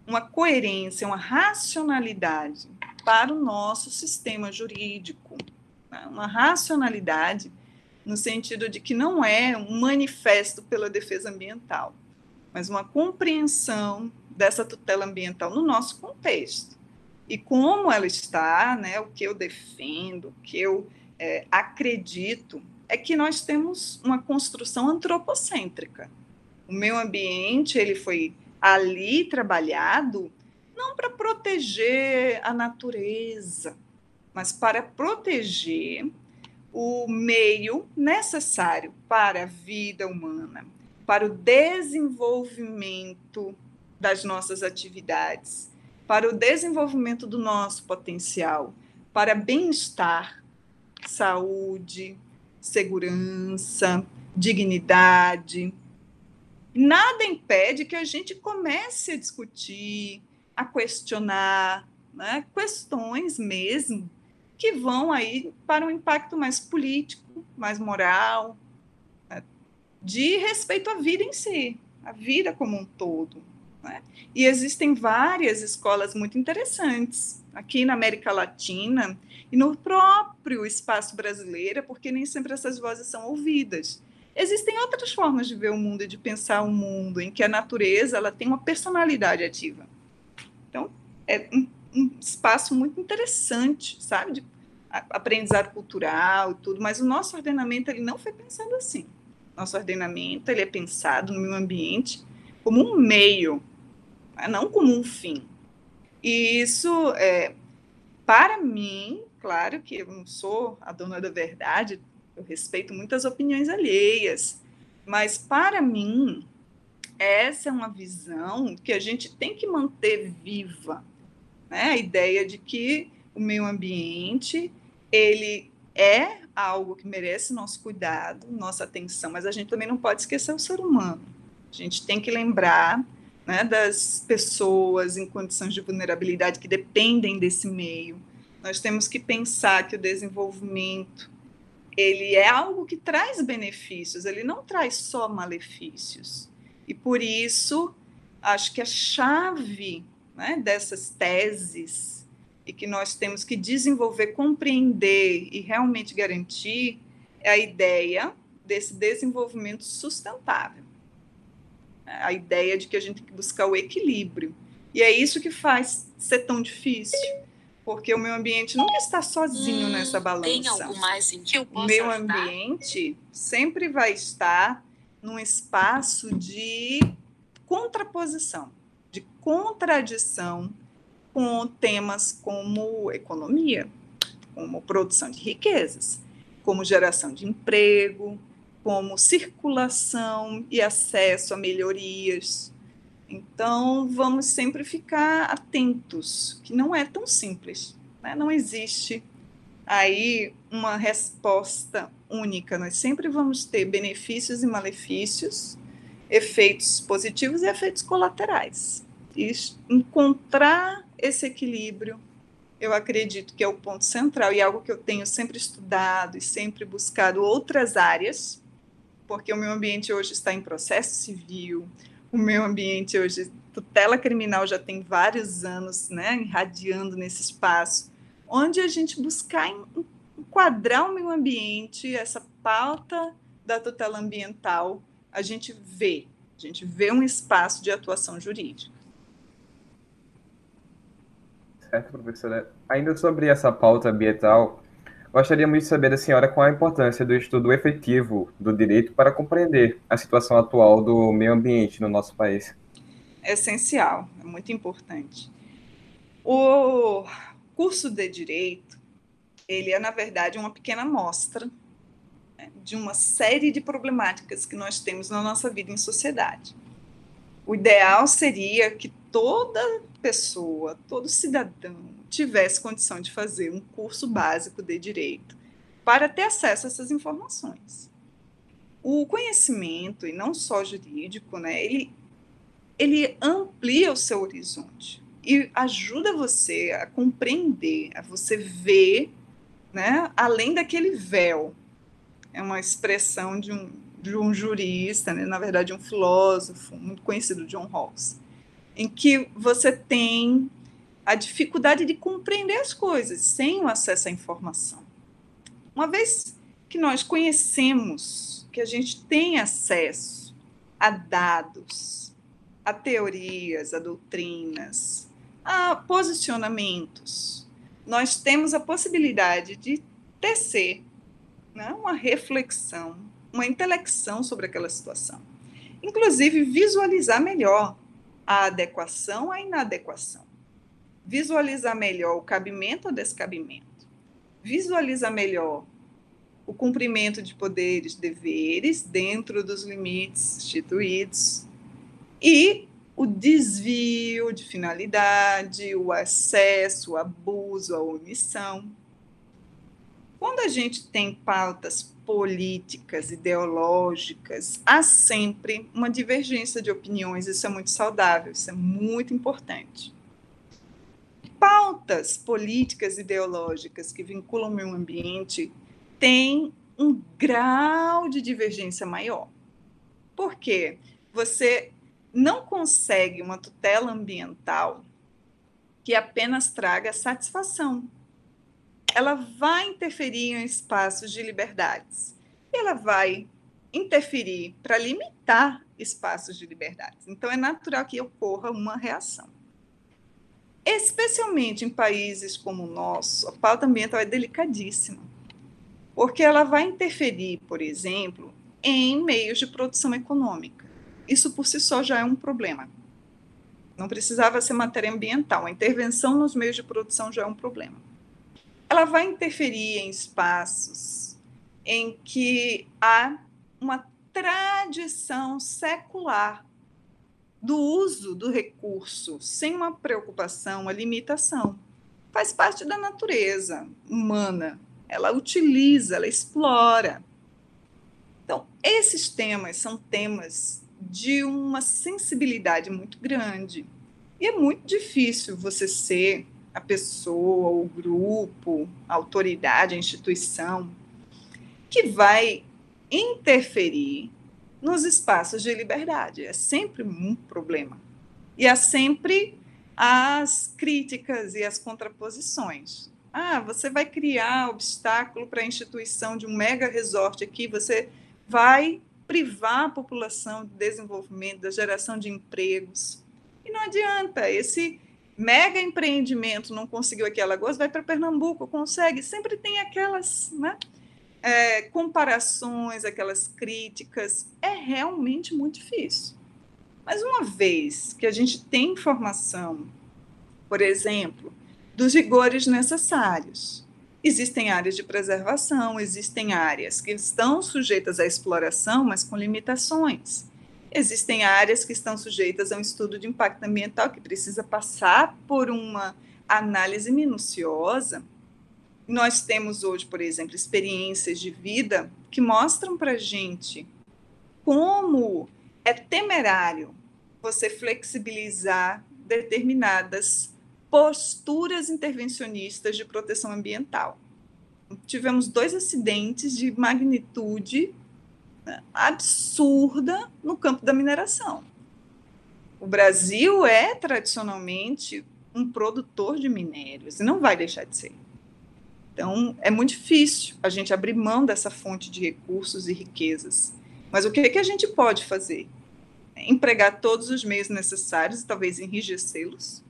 uma coerência, uma racionalidade para o nosso sistema jurídico, né? uma racionalidade no sentido de que não é um manifesto pela defesa ambiental, mas uma compreensão dessa tutela ambiental no nosso contexto e como ela está, né, o que eu defendo, o que eu é, acredito é que nós temos uma construção antropocêntrica. O meio ambiente ele foi ali trabalhado não para proteger a natureza, mas para proteger o meio necessário para a vida humana, para o desenvolvimento das nossas atividades, para o desenvolvimento do nosso potencial, para bem-estar, saúde, segurança, dignidade. Nada impede que a gente comece a discutir, a questionar né, questões mesmo que vão aí para um impacto mais político, mais moral, né, de respeito à vida em si, a vida como um todo. Né? E existem várias escolas muito interessantes aqui na América Latina e no próprio espaço brasileiro, porque nem sempre essas vozes são ouvidas. Existem outras formas de ver o mundo e de pensar o mundo, em que a natureza ela tem uma personalidade ativa. Então, é um, um espaço muito interessante, sabe, de aprendizado cultural e tudo, mas o nosso ordenamento ele não foi pensado assim. Nosso ordenamento ele é pensado no meio ambiente como um meio não como um fim. E isso, é, para mim, claro que eu não sou a dona da verdade, eu respeito muitas opiniões alheias, mas para mim, essa é uma visão que a gente tem que manter viva, né? A ideia de que o meio ambiente, ele é algo que merece nosso cuidado, nossa atenção, mas a gente também não pode esquecer o ser humano. A gente tem que lembrar né, das pessoas em condições de vulnerabilidade que dependem desse meio. Nós temos que pensar que o desenvolvimento ele é algo que traz benefícios, ele não traz só malefícios. E por isso, acho que a chave né, dessas teses e que nós temos que desenvolver, compreender e realmente garantir é a ideia desse desenvolvimento sustentável a ideia de que a gente tem que buscar o equilíbrio. E é isso que faz ser tão difícil, porque o meio ambiente nunca está sozinho hum, nessa balança. Tem algo mais em que eu possa O meio ajudar? ambiente sempre vai estar num espaço de contraposição, de contradição com temas como economia, como produção de riquezas, como geração de emprego, como circulação e acesso a melhorias. Então, vamos sempre ficar atentos, que não é tão simples. Né? Não existe aí uma resposta única. Nós sempre vamos ter benefícios e malefícios, efeitos positivos e efeitos colaterais. E encontrar esse equilíbrio, eu acredito que é o ponto central e algo que eu tenho sempre estudado e sempre buscado outras áreas, porque o meu ambiente hoje está em processo civil, o meu ambiente hoje, tutela criminal já tem vários anos, né, irradiando nesse espaço, onde a gente buscar enquadrar o meio ambiente, essa pauta da tutela ambiental, a gente vê, a gente vê um espaço de atuação jurídica. Certo, professora. Ainda sobre essa pauta ambiental, gostaria muito de saber da senhora qual a importância do estudo efetivo do direito para compreender a situação atual do meio ambiente no nosso país. É essencial, é muito importante. O curso de direito, ele é, na verdade, uma pequena amostra né, de uma série de problemáticas que nós temos na nossa vida em sociedade. O ideal seria que toda pessoa, todo cidadão tivesse condição de fazer um curso básico de direito para ter acesso a essas informações. O conhecimento, e não só jurídico, né, ele, ele amplia o seu horizonte e ajuda você a compreender, a você ver né, além daquele véu. É uma expressão de um, de um jurista, né, na verdade, um filósofo muito conhecido, John Rawls em que você tem a dificuldade de compreender as coisas sem o acesso à informação. Uma vez que nós conhecemos, que a gente tem acesso a dados, a teorias, a doutrinas, a posicionamentos, nós temos a possibilidade de tecer né, uma reflexão, uma intelecção sobre aquela situação. Inclusive, visualizar melhor a adequação à inadequação. Visualizar melhor o cabimento ou descabimento. Visualizar melhor o cumprimento de poderes, deveres dentro dos limites instituídos e o desvio de finalidade, o acesso, o abuso, a omissão. Quando a gente tem pautas políticas, ideológicas, há sempre uma divergência de opiniões, isso é muito saudável, isso é muito importante. Pautas políticas ideológicas que vinculam o meio ambiente têm um grau de divergência maior. Por quê? Você não consegue uma tutela ambiental que apenas traga satisfação ela vai interferir em espaços de liberdades. Ela vai interferir para limitar espaços de liberdades. Então, é natural que ocorra uma reação. Especialmente em países como o nosso, a pauta ambiental é delicadíssima, porque ela vai interferir, por exemplo, em meios de produção econômica. Isso por si só já é um problema. Não precisava ser matéria ambiental, a intervenção nos meios de produção já é um problema ela vai interferir em espaços em que há uma tradição secular do uso do recurso sem uma preocupação, uma limitação. Faz parte da natureza humana. Ela utiliza, ela explora. Então, esses temas são temas de uma sensibilidade muito grande. E é muito difícil você ser a pessoa, o grupo, a autoridade, a instituição, que vai interferir nos espaços de liberdade. É sempre um problema. E há sempre as críticas e as contraposições. Ah, você vai criar obstáculo para a instituição de um mega resort aqui, você vai privar a população do desenvolvimento, da geração de empregos. E não adianta, esse mega empreendimento não conseguiu aqui em Alagoas, vai para Pernambuco, consegue. Sempre tem aquelas né, é, comparações, aquelas críticas. É realmente muito difícil. Mas uma vez que a gente tem informação, por exemplo, dos rigores necessários, existem áreas de preservação, existem áreas que estão sujeitas à exploração, mas com limitações. Existem áreas que estão sujeitas a um estudo de impacto ambiental que precisa passar por uma análise minuciosa Nós temos hoje, por exemplo, experiências de vida que mostram para gente como é temerário você flexibilizar determinadas posturas intervencionistas de proteção ambiental. Tivemos dois acidentes de magnitude absurda no campo da mineração. O Brasil é tradicionalmente um produtor de minérios e não vai deixar de ser. Então, é muito difícil a gente abrir mão dessa fonte de recursos e riquezas. Mas o que, é que a gente pode fazer? Empregar todos os meios necessários e talvez enrijecê-los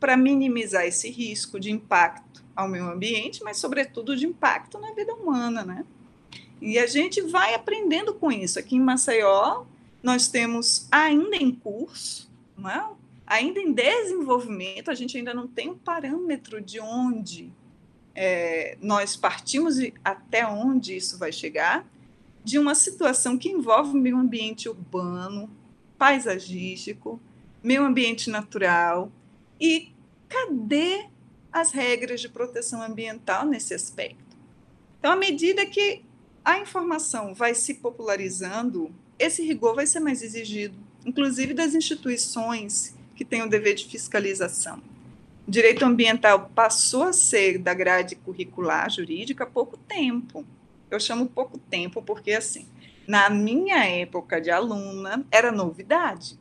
para minimizar esse risco de impacto ao meio ambiente, mas, sobretudo, de impacto na vida humana, né? E a gente vai aprendendo com isso. Aqui em Maceió, nós temos ainda em curso, né? ainda em desenvolvimento, a gente ainda não tem um parâmetro de onde é, nós partimos e até onde isso vai chegar, de uma situação que envolve meio ambiente urbano, paisagístico, meio ambiente natural. E cadê as regras de proteção ambiental nesse aspecto? Então, à medida que a informação vai se popularizando, esse rigor vai ser mais exigido, inclusive das instituições que têm o dever de fiscalização direito ambiental passou a ser da grade curricular jurídica há pouco tempo. Eu chamo pouco tempo porque, assim, na minha época de aluna, era novidade.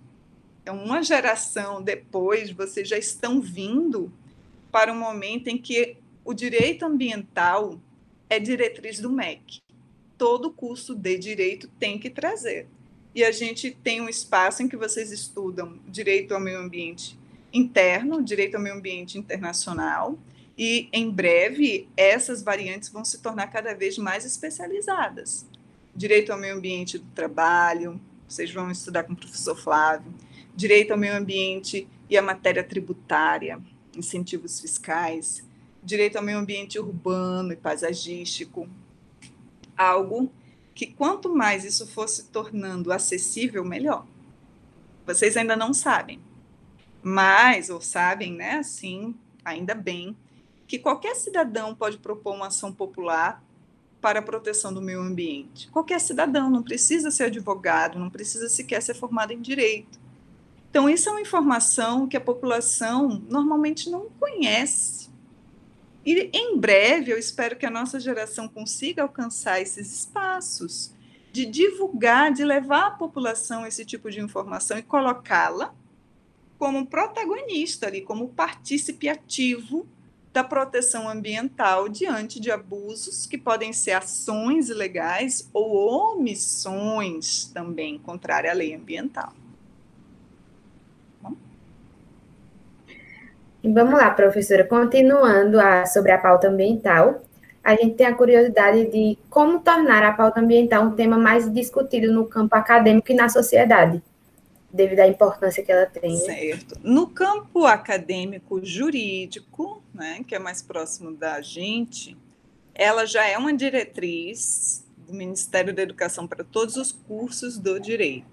Então, uma geração depois, vocês já estão vindo para um momento em que o direito ambiental é diretriz do MEC. Todo curso de direito tem que trazer. E a gente tem um espaço em que vocês estudam direito ao meio ambiente interno, direito ao meio ambiente internacional, e em breve essas variantes vão se tornar cada vez mais especializadas. Direito ao meio ambiente do trabalho, vocês vão estudar com o professor Flávio, direito ao meio ambiente e a matéria tributária, incentivos fiscais, direito ao meio ambiente urbano e paisagístico, algo que quanto mais isso fosse tornando acessível, melhor. Vocês ainda não sabem, mas, ou sabem, né, assim, ainda bem, que qualquer cidadão pode propor uma ação popular para a proteção do meio ambiente. Qualquer cidadão, não precisa ser advogado, não precisa sequer ser formado em direito. Então, isso é uma informação que a população normalmente não conhece. E em breve, eu espero que a nossa geração consiga alcançar esses espaços de divulgar, de levar à população esse tipo de informação e colocá-la como protagonista ali, como partícipe ativo da proteção ambiental diante de abusos que podem ser ações ilegais ou omissões também contrárias à lei ambiental. Vamos lá, professora. Continuando a, sobre a pauta ambiental, a gente tem a curiosidade de como tornar a pauta ambiental um tema mais discutido no campo acadêmico e na sociedade devido à importância que ela tem. Né? Certo. No campo acadêmico jurídico, né, que é mais próximo da gente, ela já é uma diretriz do Ministério da Educação para todos os cursos do direito.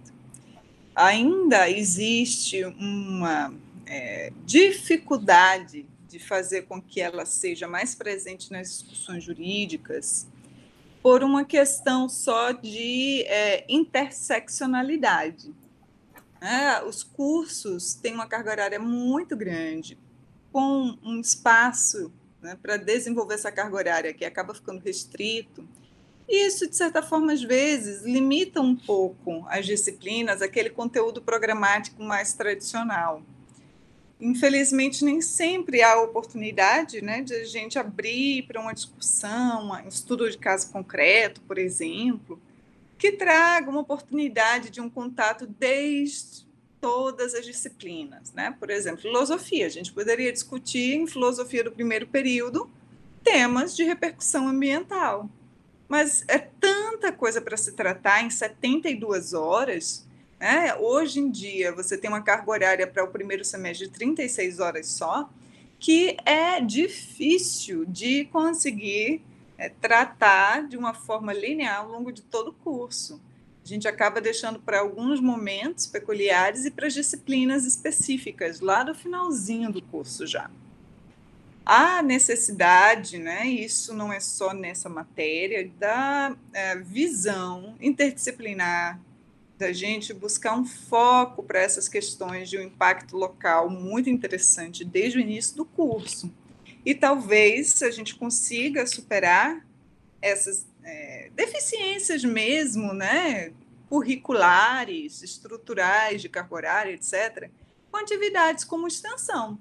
Ainda existe uma é, dificuldade de fazer com que ela seja mais presente nas discussões jurídicas por uma questão só de é, interseccionalidade. É, os cursos têm uma carga horária muito grande, com um espaço né, para desenvolver essa carga horária que acaba ficando restrito. E isso, de certa forma, às vezes, limita um pouco as disciplinas, aquele conteúdo programático mais tradicional. Infelizmente, nem sempre há oportunidade né, de a gente abrir para uma discussão, um estudo de caso concreto, por exemplo, que traga uma oportunidade de um contato desde todas as disciplinas, né? Por exemplo, filosofia. A gente poderia discutir em filosofia do primeiro período temas de repercussão ambiental. Mas é tanta coisa para se tratar em 72 horas. Né? Hoje em dia, você tem uma carga horária para o primeiro semestre de 36 horas só, que é difícil de conseguir é, tratar de uma forma linear ao longo de todo o curso. A gente acaba deixando para alguns momentos peculiares e para disciplinas específicas, lá do finalzinho do curso já. há necessidade, né, isso não é só nessa matéria, da é, visão interdisciplinar, da gente buscar um foco para essas questões de um impacto local muito interessante desde o início do curso. E talvez a gente consiga superar essas é, deficiências mesmo, né, curriculares, estruturais, de carga horária, etc., com atividades como extensão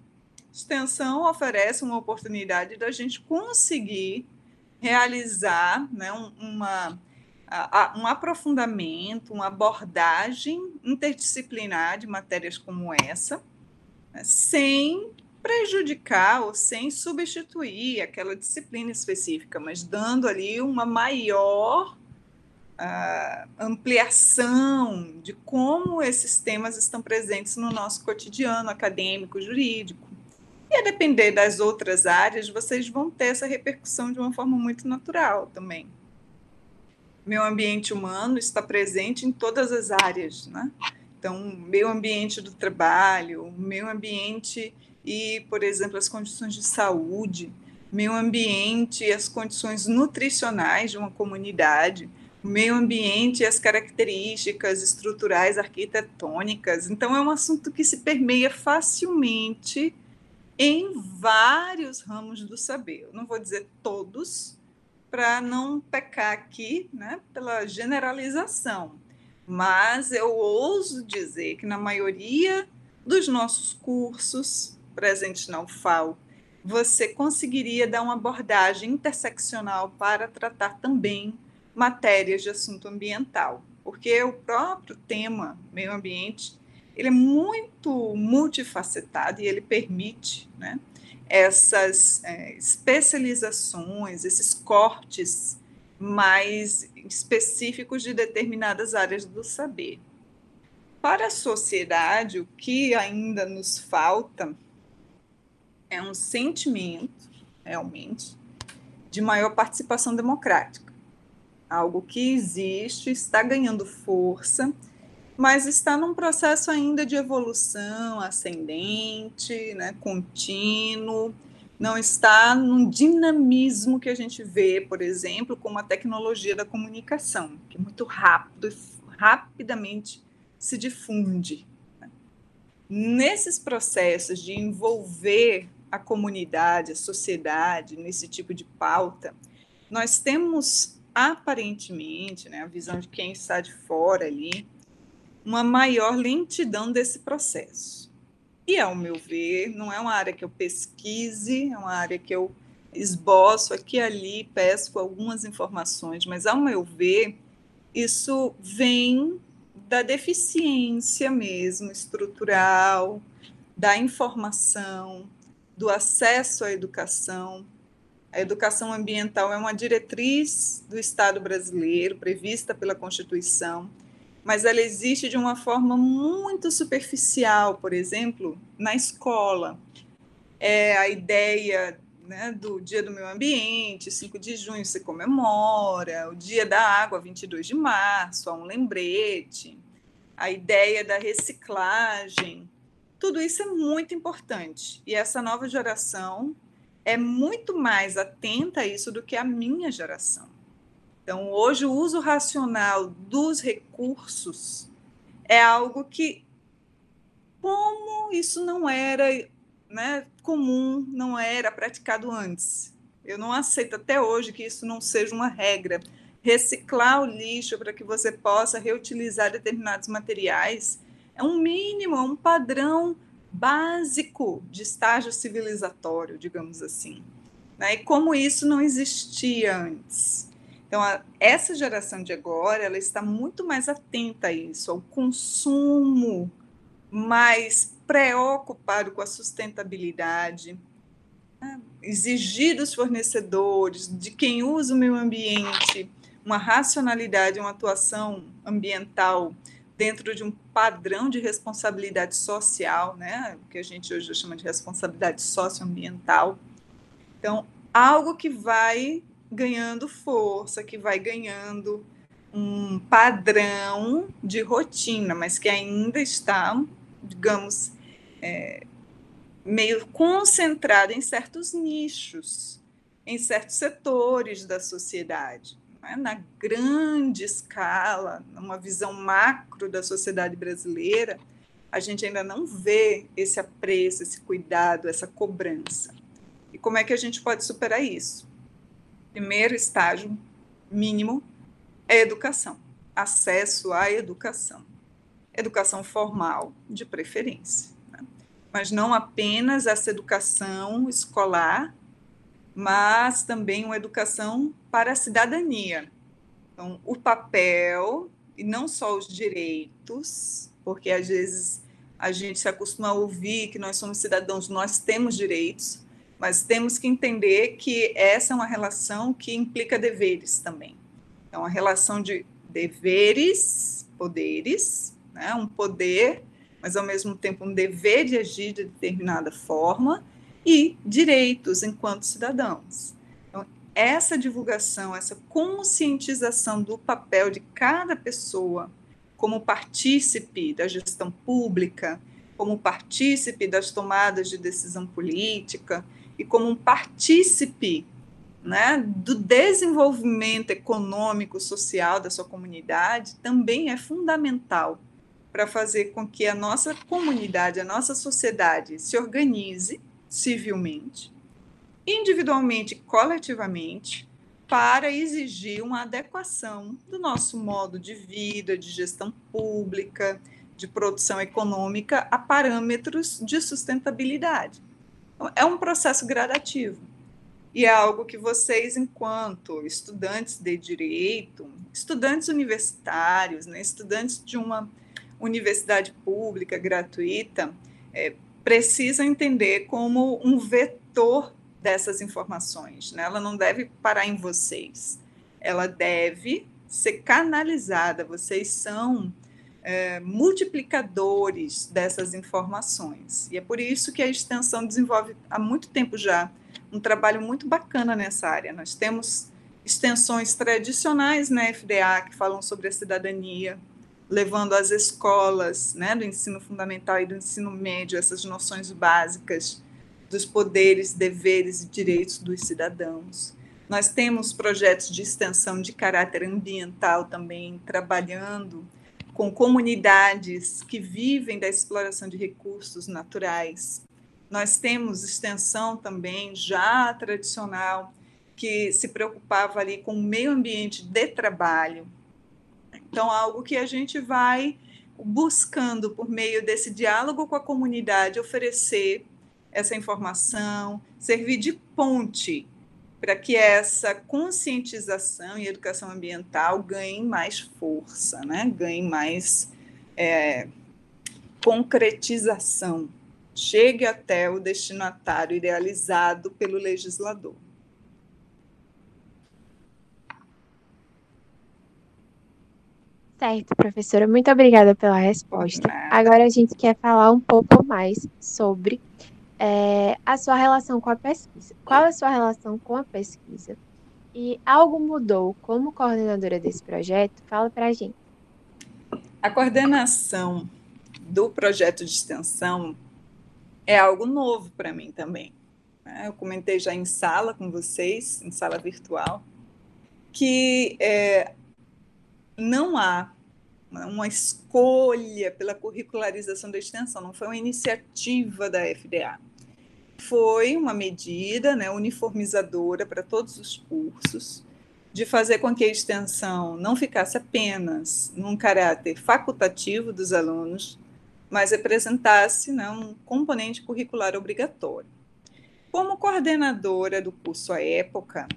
extensão oferece uma oportunidade da gente conseguir realizar né, uma, um aprofundamento, uma abordagem interdisciplinar de matérias como essa, né, sem prejudicar ou sem substituir aquela disciplina específica, mas dando ali uma maior uh, ampliação de como esses temas estão presentes no nosso cotidiano acadêmico, jurídico. E a depender das outras áreas, vocês vão ter essa repercussão de uma forma muito natural também. Meio ambiente humano está presente em todas as áreas, né? Então, meio ambiente do trabalho, meio ambiente e, por exemplo, as condições de saúde, meio ambiente e as condições nutricionais de uma comunidade, meio ambiente e as características estruturais arquitetônicas. Então, é um assunto que se permeia facilmente em vários ramos do saber. Eu não vou dizer todos, para não pecar aqui né, pela generalização, mas eu ouso dizer que na maioria dos nossos cursos presentes na UFAL, você conseguiria dar uma abordagem interseccional para tratar também matérias de assunto ambiental, porque o próprio tema meio ambiente ele é muito multifacetado e ele permite né, essas é, especializações, esses cortes mais específicos de determinadas áreas do saber. Para a sociedade, o que ainda nos falta é um sentimento, realmente, de maior participação democrática. Algo que existe, está ganhando força mas está num processo ainda de evolução ascendente, né, contínuo, não está num dinamismo que a gente vê, por exemplo, com a tecnologia da comunicação, que é muito rápido rapidamente se difunde. Né. Nesses processos de envolver a comunidade, a sociedade, nesse tipo de pauta, nós temos aparentemente, né, a visão de quem está de fora ali, uma maior lentidão desse processo. E, ao meu ver, não é uma área que eu pesquise, é uma área que eu esboço aqui e ali, pesco algumas informações, mas, ao meu ver, isso vem da deficiência mesmo estrutural, da informação, do acesso à educação. A educação ambiental é uma diretriz do Estado brasileiro, prevista pela Constituição, mas ela existe de uma forma muito superficial, por exemplo, na escola. É a ideia né, do Dia do Meio Ambiente, 5 de junho se comemora, o Dia da Água, 22 de março, há um lembrete, a ideia da reciclagem, tudo isso é muito importante. E essa nova geração é muito mais atenta a isso do que a minha geração. Então, hoje, o uso racional dos recursos é algo que, como isso não era né, comum, não era praticado antes. Eu não aceito até hoje que isso não seja uma regra. Reciclar o lixo para que você possa reutilizar determinados materiais é um mínimo, é um padrão básico de estágio civilizatório, digamos assim. Né? E como isso não existia antes. Então, a, essa geração de agora, ela está muito mais atenta a isso, ao consumo mais preocupado com a sustentabilidade, né? exigir dos fornecedores, de quem usa o meio ambiente, uma racionalidade, uma atuação ambiental dentro de um padrão de responsabilidade social, né, que a gente hoje chama de responsabilidade socioambiental. Então, algo que vai ganhando força, que vai ganhando um padrão de rotina, mas que ainda está, digamos, é, meio concentrada em certos nichos, em certos setores da sociedade. Né? Na grande escala, numa visão macro da sociedade brasileira, a gente ainda não vê esse apreço, esse cuidado, essa cobrança. E como é que a gente pode superar isso? Primeiro estágio mínimo é educação, acesso à educação. Educação formal, de preferência. Né? Mas não apenas essa educação escolar, mas também uma educação para a cidadania. Então, o papel, e não só os direitos, porque às vezes a gente se acostuma a ouvir que nós somos cidadãos, nós temos direitos, mas temos que entender que essa é uma relação que implica deveres também. É uma relação de deveres, poderes, né? um poder, mas ao mesmo tempo um dever de agir de determinada forma, e direitos enquanto cidadãos. Então, essa divulgação, essa conscientização do papel de cada pessoa como partícipe da gestão pública, como partícipe das tomadas de decisão política e como um partícipe né, do desenvolvimento econômico, social da sua comunidade, também é fundamental para fazer com que a nossa comunidade, a nossa sociedade se organize civilmente, individualmente e coletivamente, para exigir uma adequação do nosso modo de vida, de gestão pública, de produção econômica a parâmetros de sustentabilidade. É um processo gradativo e é algo que vocês, enquanto estudantes de direito, estudantes universitários, né, estudantes de uma universidade pública gratuita, é, precisa entender como um vetor dessas informações. Né? Ela não deve parar em vocês, ela deve ser canalizada. Vocês são é, multiplicadores dessas informações. E é por isso que a extensão desenvolve há muito tempo já um trabalho muito bacana nessa área. Nós temos extensões tradicionais na FDA que falam sobre a cidadania, levando às escolas né, do ensino fundamental e do ensino médio essas noções básicas dos poderes, deveres e direitos dos cidadãos. Nós temos projetos de extensão de caráter ambiental também, trabalhando com comunidades que vivem da exploração de recursos naturais. Nós temos extensão também já tradicional, que se preocupava ali com o meio ambiente de trabalho, então, algo que a gente vai buscando por meio desse diálogo com a comunidade oferecer essa informação, servir de ponte para que essa conscientização e educação ambiental ganhe mais força, né? ganhe mais é, concretização, chegue até o destinatário idealizado pelo legislador. Certo, professora, muito obrigada pela resposta. Agora a gente quer falar um pouco mais sobre é, a sua relação com a pesquisa. Qual é a sua relação com a pesquisa? E algo mudou como coordenadora desse projeto? Fala para a gente. A coordenação do projeto de extensão é algo novo para mim também. Né? Eu comentei já em sala com vocês, em sala virtual, que é, não há uma escolha pela curricularização da extensão, não foi uma iniciativa da FDA. Foi uma medida né, uniformizadora para todos os cursos, de fazer com que a extensão não ficasse apenas num caráter facultativo dos alunos, mas representasse né, um componente curricular obrigatório. Como coordenadora do curso à época,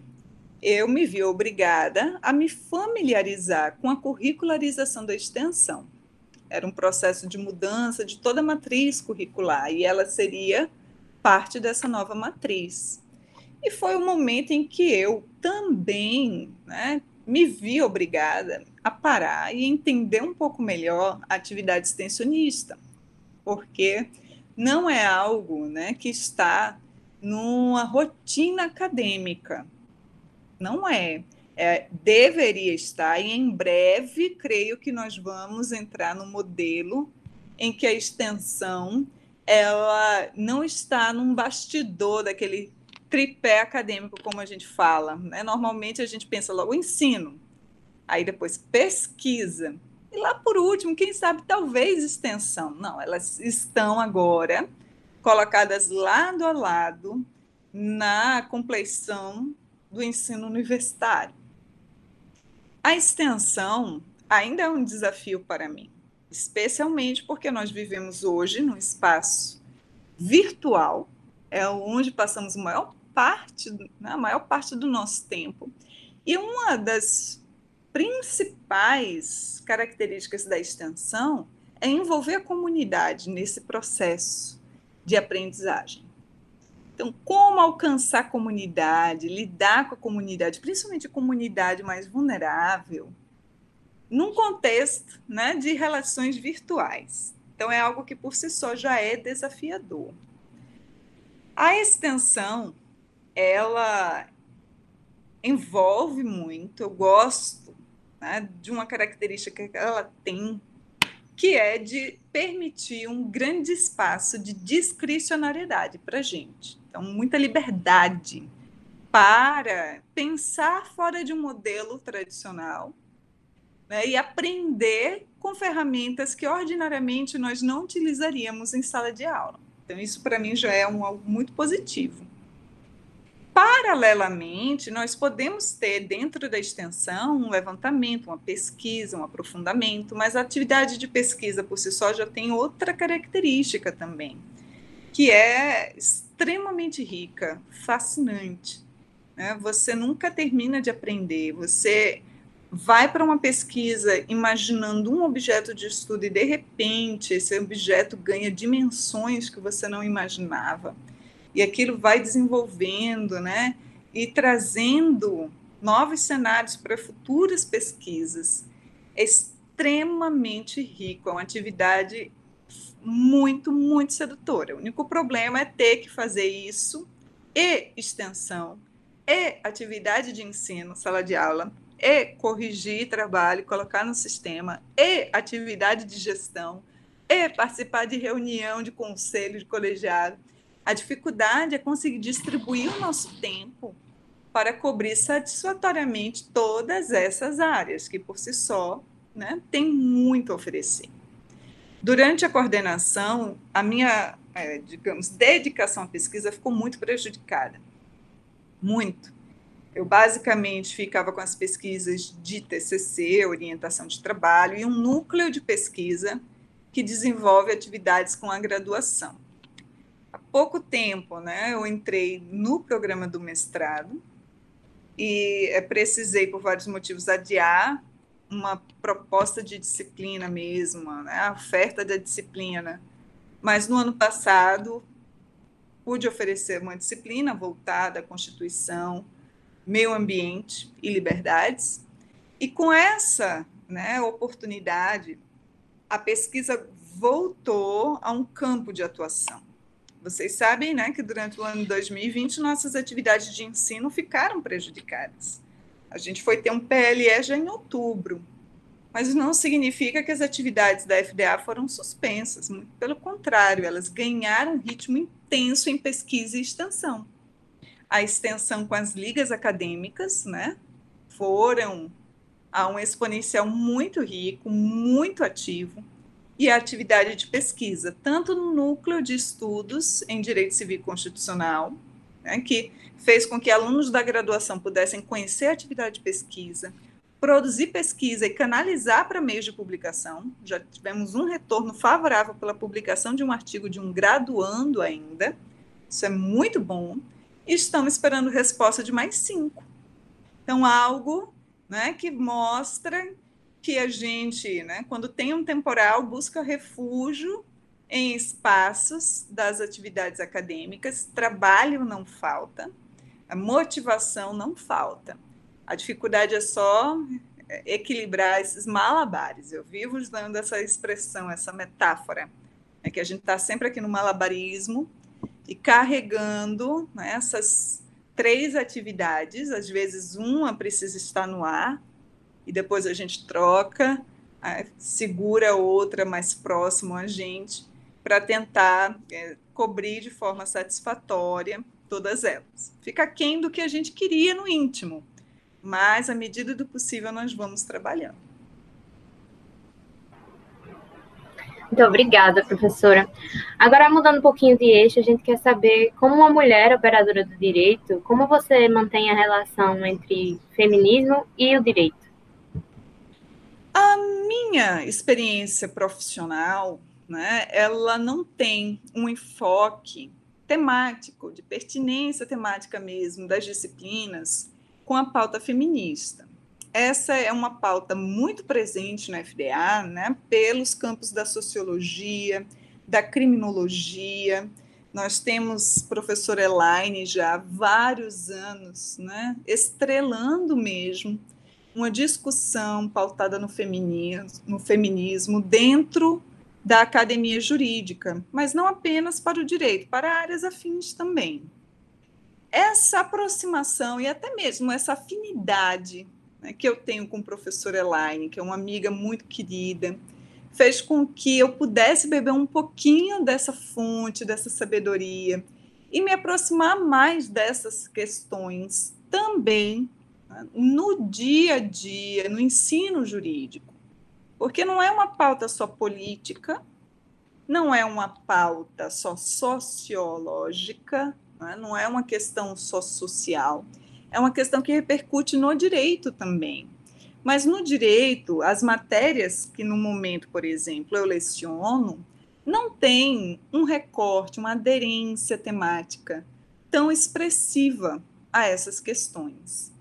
eu me vi obrigada a me familiarizar com a curricularização da extensão. Era um processo de mudança de toda a matriz curricular e ela seria parte dessa nova matriz. E foi o momento em que eu também né, me vi obrigada a parar e entender um pouco melhor a atividade extensionista, porque não é algo né, que está numa rotina acadêmica. Não é. é. Deveria estar, e em breve, creio que nós vamos entrar no modelo em que a extensão ela não está num bastidor daquele tripé acadêmico, como a gente fala. Né? Normalmente a gente pensa logo ensino, aí depois pesquisa, e lá por último, quem sabe, talvez extensão. Não, elas estão agora colocadas lado a lado na compleição do ensino universitário. A extensão ainda é um desafio para mim, especialmente porque nós vivemos hoje num espaço virtual, é onde passamos a maior parte, né, a maior parte do nosso tempo. E uma das principais características da extensão é envolver a comunidade nesse processo de aprendizagem. Então, como alcançar a comunidade, lidar com a comunidade, principalmente a comunidade mais vulnerável, num contexto né, de relações virtuais. Então, é algo que por si só já é desafiador. A extensão, ela envolve muito, eu gosto né, de uma característica que ela tem, que é de permitir um grande espaço de discricionariedade para a gente. Então, muita liberdade para pensar fora de um modelo tradicional né, e aprender com ferramentas que ordinariamente nós não utilizaríamos em sala de aula. Então, isso para mim já é um, algo muito positivo. Paralelamente, nós podemos ter dentro da extensão um levantamento, uma pesquisa, um aprofundamento, mas a atividade de pesquisa por si só já tem outra característica também, que é extremamente rica, fascinante. Né? Você nunca termina de aprender, você vai para uma pesquisa imaginando um objeto de estudo e de repente esse objeto ganha dimensões que você não imaginava e aquilo vai desenvolvendo, né? E trazendo novos cenários para futuras pesquisas. É extremamente rico, é uma atividade muito, muito sedutora. O único problema é ter que fazer isso e extensão, e atividade de ensino, sala de aula, e corrigir trabalho, colocar no sistema, e atividade de gestão, e participar de reunião de conselho de colegiado. A dificuldade é conseguir distribuir o nosso tempo para cobrir satisfatoriamente todas essas áreas, que por si só né, tem muito a oferecer. Durante a coordenação, a minha, é, digamos, dedicação à pesquisa ficou muito prejudicada. Muito. Eu basicamente ficava com as pesquisas de TCC, orientação de trabalho, e um núcleo de pesquisa que desenvolve atividades com a graduação há pouco tempo, né, eu entrei no programa do mestrado e é, precisei, por vários motivos, adiar uma proposta de disciplina mesmo, né, a oferta da disciplina. Mas no ano passado, pude oferecer uma disciplina voltada à Constituição, meio ambiente e liberdades. E com essa né, oportunidade, a pesquisa voltou a um campo de atuação. Vocês sabem né, que durante o ano 2020 nossas atividades de ensino ficaram prejudicadas. A gente foi ter um PLE já em outubro, mas não significa que as atividades da FDA foram suspensas, muito pelo contrário, elas ganharam um ritmo intenso em pesquisa e extensão. A extensão com as ligas acadêmicas, né, foram a um exponencial muito rico, muito ativo e a atividade de pesquisa, tanto no núcleo de estudos em direito civil constitucional, né, que fez com que alunos da graduação pudessem conhecer a atividade de pesquisa, produzir pesquisa e canalizar para meios de publicação. Já tivemos um retorno favorável pela publicação de um artigo de um graduando ainda. Isso é muito bom. E estamos esperando resposta de mais cinco. Então, algo né, que mostra que a gente, né, quando tem um temporal, busca refúgio em espaços das atividades acadêmicas, trabalho não falta, a motivação não falta. A dificuldade é só é, equilibrar esses malabares. Eu vivo usando essa expressão, essa metáfora, é que a gente está sempre aqui no malabarismo e carregando né, essas três atividades, às vezes uma precisa estar no ar, e depois a gente troca, segura outra mais próximo a gente. para tentar é, cobrir de forma satisfatória todas elas. Fica aquém do que a gente queria no íntimo, mas à medida do possível nós vamos trabalhando. Muito obrigada, professora. Agora, mudando um pouquinho de eixo, a gente quer saber, como uma mulher operadora do direito, como você mantém a relação entre feminismo e o direito? A minha experiência profissional, né, ela não tem um enfoque temático, de pertinência temática mesmo das disciplinas com a pauta feminista. Essa é uma pauta muito presente na FDA, né, pelos campos da sociologia, da criminologia. Nós temos professor Elaine já há vários anos, né, estrelando mesmo uma discussão pautada no feminismo, no feminismo dentro da academia jurídica, mas não apenas para o direito, para áreas afins também. Essa aproximação e até mesmo essa afinidade né, que eu tenho com o professor Elaine, que é uma amiga muito querida, fez com que eu pudesse beber um pouquinho dessa fonte, dessa sabedoria e me aproximar mais dessas questões também né, no dia a dia, no ensino jurídico. Porque não é uma pauta só política, não é uma pauta só sociológica, não é, não é uma questão só social é uma questão que repercute no direito também. Mas no direito, as matérias que no momento, por exemplo, eu leciono, não tem um recorte, uma aderência temática tão expressiva a essas questões.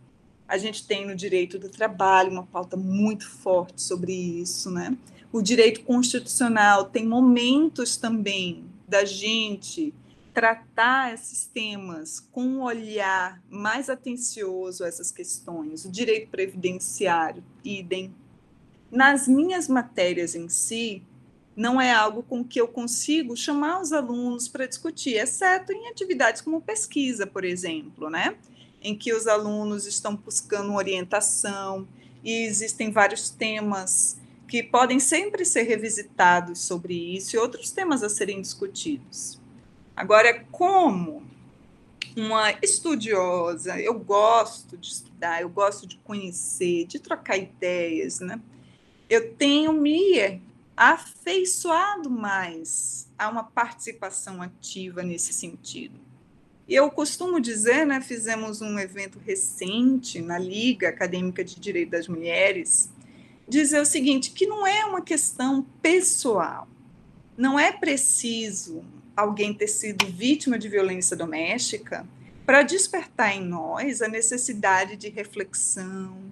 A gente tem no direito do trabalho uma pauta muito forte sobre isso, né? O direito constitucional tem momentos também da gente tratar esses temas com um olhar mais atencioso a essas questões, o direito previdenciário, idem. Nas minhas matérias em si, não é algo com que eu consigo chamar os alunos para discutir, exceto em atividades como pesquisa, por exemplo, né? em que os alunos estão buscando orientação e existem vários temas que podem sempre ser revisitados sobre isso e outros temas a serem discutidos. Agora, como uma estudiosa, eu gosto de estudar, eu gosto de conhecer, de trocar ideias, né? Eu tenho me afeiçoado mais a uma participação ativa nesse sentido. Eu costumo dizer, né, fizemos um evento recente na Liga Acadêmica de Direito das Mulheres, dizer o seguinte, que não é uma questão pessoal. Não é preciso alguém ter sido vítima de violência doméstica para despertar em nós a necessidade de reflexão,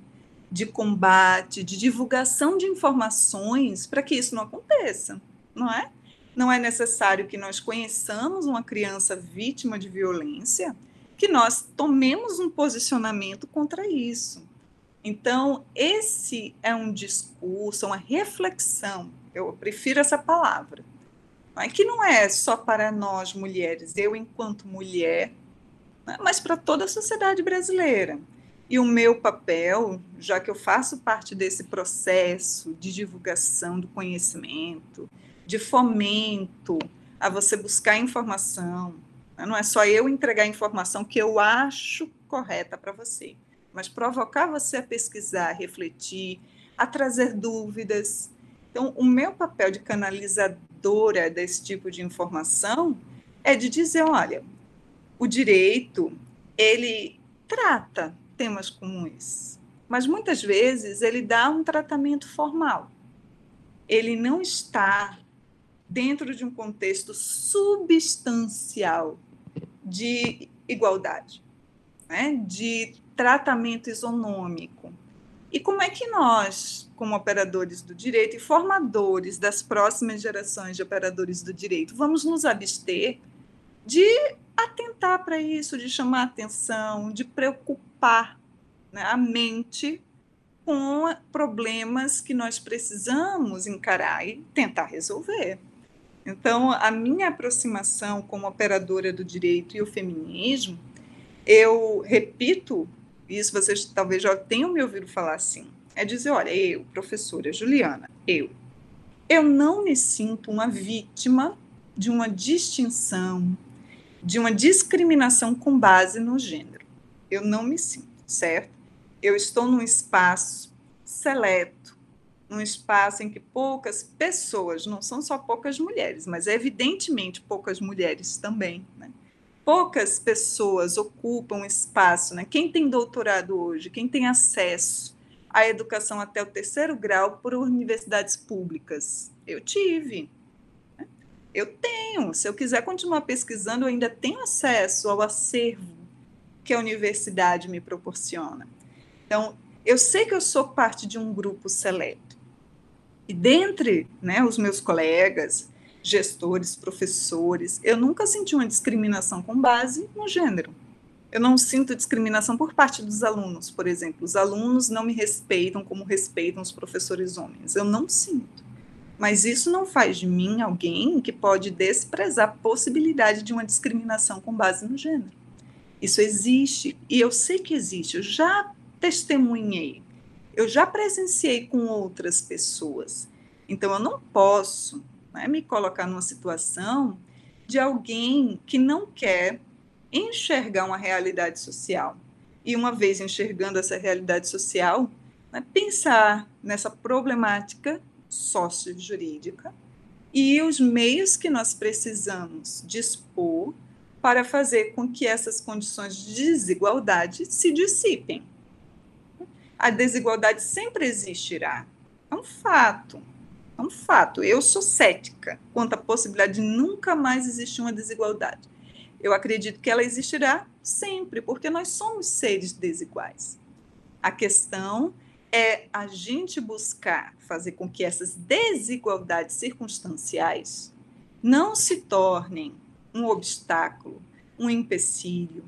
de combate, de divulgação de informações para que isso não aconteça, não é? Não é necessário que nós conheçamos uma criança vítima de violência, que nós tomemos um posicionamento contra isso. Então, esse é um discurso, uma reflexão, eu prefiro essa palavra, que não é só para nós mulheres, eu enquanto mulher, né, mas para toda a sociedade brasileira. E o meu papel, já que eu faço parte desse processo de divulgação do conhecimento, de fomento a você buscar informação, né, não é só eu entregar informação que eu acho correta para você, mas provocar você a pesquisar, a refletir, a trazer dúvidas. Então, o meu papel de canalizador portadora desse tipo de informação é de dizer, olha, o direito, ele trata temas comuns, mas muitas vezes ele dá um tratamento formal. Ele não está dentro de um contexto substancial de igualdade, né? de tratamento isonômico. E como é que nós, como operadores do direito e formadores das próximas gerações de operadores do direito, vamos nos abster de atentar para isso, de chamar atenção, de preocupar né, a mente com problemas que nós precisamos encarar e tentar resolver. Então, a minha aproximação como operadora do direito e o feminismo, eu repito isso vocês talvez já tenham me ouvido falar assim, é dizer, olha, eu, professora Juliana, eu, eu não me sinto uma vítima de uma distinção, de uma discriminação com base no gênero. Eu não me sinto, certo? Eu estou num espaço seleto, num espaço em que poucas pessoas, não são só poucas mulheres, mas evidentemente poucas mulheres também, né? Poucas pessoas ocupam espaço. Né? Quem tem doutorado hoje, quem tem acesso à educação até o terceiro grau por universidades públicas? Eu tive. Né? Eu tenho. Se eu quiser continuar pesquisando, eu ainda tenho acesso ao acervo que a universidade me proporciona. Então, eu sei que eu sou parte de um grupo seleto. E dentre né, os meus colegas, gestores, professores. Eu nunca senti uma discriminação com base no gênero. Eu não sinto discriminação por parte dos alunos, por exemplo. Os alunos não me respeitam como respeitam os professores homens. Eu não sinto. Mas isso não faz de mim alguém que pode desprezar a possibilidade de uma discriminação com base no gênero. Isso existe e eu sei que existe. Eu já testemunhei, eu já presenciei com outras pessoas. Então eu não posso né, me colocar numa situação de alguém que não quer enxergar uma realidade social. E uma vez enxergando essa realidade social, né, pensar nessa problemática sócio-jurídica e os meios que nós precisamos dispor para fazer com que essas condições de desigualdade se dissipem. A desigualdade sempre existirá, é um fato. É um fato. Eu sou cética quanto à possibilidade de nunca mais existir uma desigualdade. Eu acredito que ela existirá sempre, porque nós somos seres desiguais. A questão é a gente buscar fazer com que essas desigualdades circunstanciais não se tornem um obstáculo, um empecilho,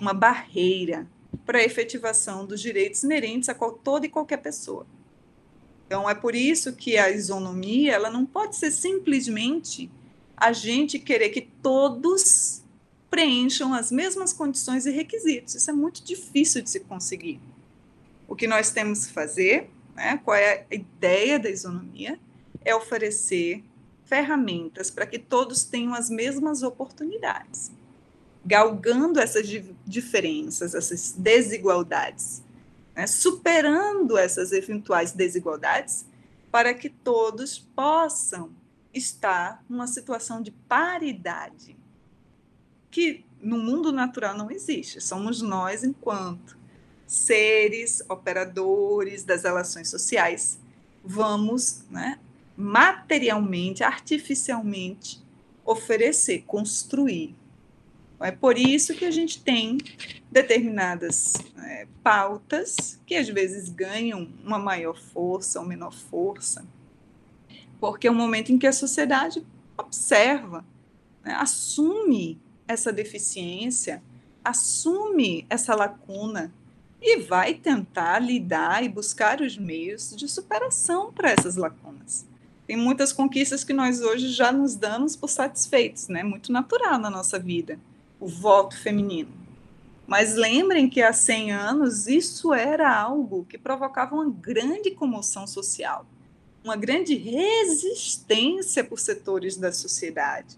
uma barreira para a efetivação dos direitos inerentes a toda e qualquer pessoa. Então, é por isso que a isonomia ela não pode ser simplesmente a gente querer que todos preencham as mesmas condições e requisitos. Isso é muito difícil de se conseguir. O que nós temos que fazer, né, qual é a ideia da isonomia, é oferecer ferramentas para que todos tenham as mesmas oportunidades, galgando essas diferenças, essas desigualdades né, superando essas eventuais desigualdades, para que todos possam estar numa situação de paridade, que no mundo natural não existe. Somos nós, enquanto seres operadores das relações sociais, vamos né, materialmente, artificialmente oferecer, construir é por isso que a gente tem determinadas é, pautas que às vezes ganham uma maior força ou menor força, porque é um momento em que a sociedade observa, né, assume essa deficiência, assume essa lacuna e vai tentar lidar e buscar os meios de superação para essas lacunas. Tem muitas conquistas que nós hoje já nos damos por satisfeitos, né? Muito natural na nossa vida o voto feminino. Mas lembrem que há 100 anos isso era algo que provocava uma grande comoção social, uma grande resistência por setores da sociedade.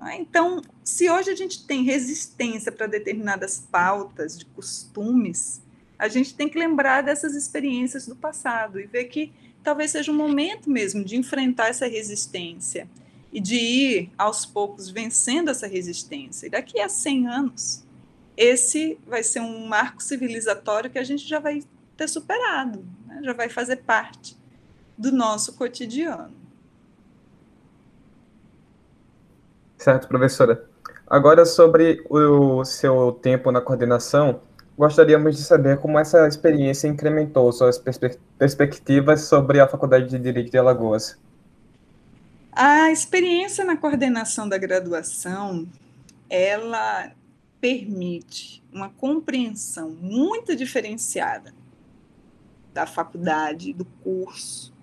Ah, então, se hoje a gente tem resistência para determinadas pautas de costumes, a gente tem que lembrar dessas experiências do passado e ver que talvez seja um momento mesmo de enfrentar essa resistência e de ir aos poucos vencendo essa resistência. E daqui a 100 anos, esse vai ser um marco civilizatório que a gente já vai ter superado, né? já vai fazer parte do nosso cotidiano. Certo, professora. Agora, sobre o seu tempo na coordenação, gostaríamos de saber como essa experiência incrementou suas perspe perspectivas sobre a Faculdade de Direito de Alagoas. A experiência na coordenação da graduação, ela permite uma compreensão muito diferenciada da faculdade, do curso,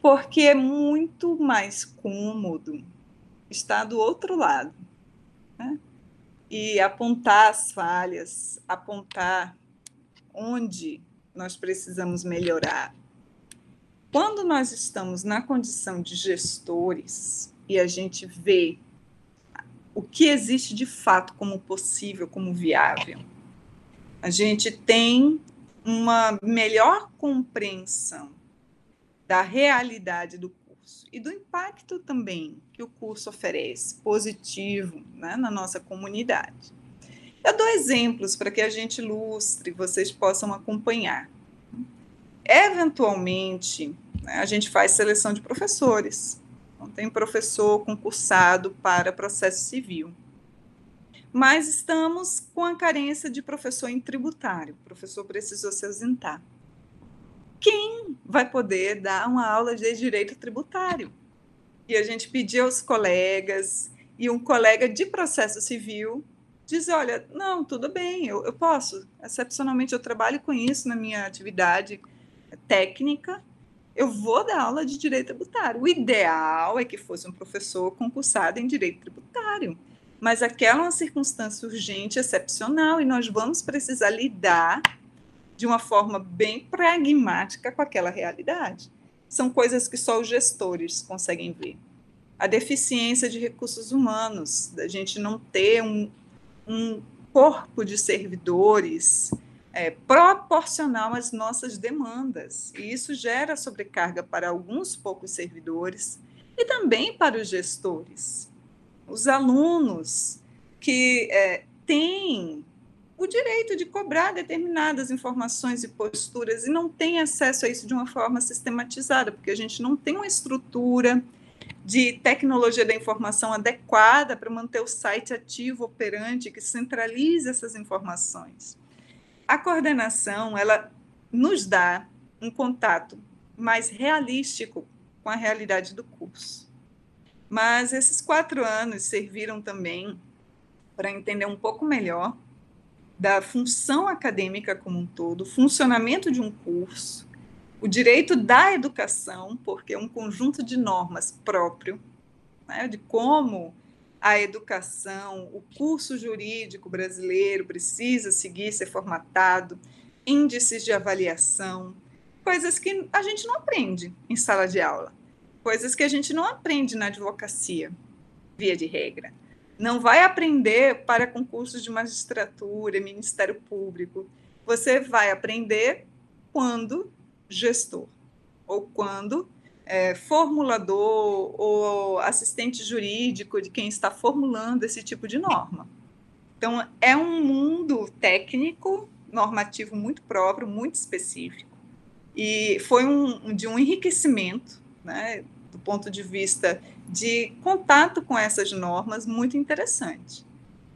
porque é muito mais cômodo estar do outro lado, né? E apontar as falhas, apontar onde nós precisamos melhorar, quando nós estamos na condição de gestores, e a gente vê o que existe de fato como possível, como viável, a gente tem uma melhor compreensão da realidade do curso e do impacto também que o curso oferece, positivo, né, na nossa comunidade. Eu dou exemplos para que a gente ilustre, vocês possam acompanhar. Eventualmente, né, a gente faz seleção de professores. Então, tem professor concursado para processo civil. Mas estamos com a carência de professor em tributário. O professor precisou se ausentar. Quem vai poder dar uma aula de direito tributário? E a gente pediu aos colegas, e um colega de processo civil diz: Olha, não, tudo bem, eu, eu posso. Excepcionalmente, eu trabalho com isso na minha atividade técnica, eu vou dar aula de direito tributário. O ideal é que fosse um professor concursado em direito tributário, mas aquela é uma circunstância urgente, excepcional, e nós vamos precisar lidar de uma forma bem pragmática com aquela realidade. São coisas que só os gestores conseguem ver. A deficiência de recursos humanos, da gente não ter um, um corpo de servidores é, proporcional às nossas demandas. E isso gera sobrecarga para alguns poucos servidores e também para os gestores. Os alunos que é, têm o direito de cobrar determinadas informações e posturas e não têm acesso a isso de uma forma sistematizada, porque a gente não tem uma estrutura de tecnologia da informação adequada para manter o site ativo, operante, que centralize essas informações a coordenação ela nos dá um contato mais realístico com a realidade do curso. Mas esses quatro anos serviram também para entender um pouco melhor da função acadêmica como um todo, o funcionamento de um curso, o direito da educação, porque é um conjunto de normas próprio, né, de como a educação, o curso jurídico brasileiro precisa seguir, ser formatado, índices de avaliação, coisas que a gente não aprende em sala de aula, coisas que a gente não aprende na advocacia, via de regra. Não vai aprender para concursos de magistratura, Ministério Público. Você vai aprender quando gestor, ou quando é, formulador ou assistente jurídico de quem está formulando esse tipo de norma. Então, é um mundo técnico, normativo muito próprio, muito específico. E foi um, de um enriquecimento, né, do ponto de vista de contato com essas normas, muito interessante.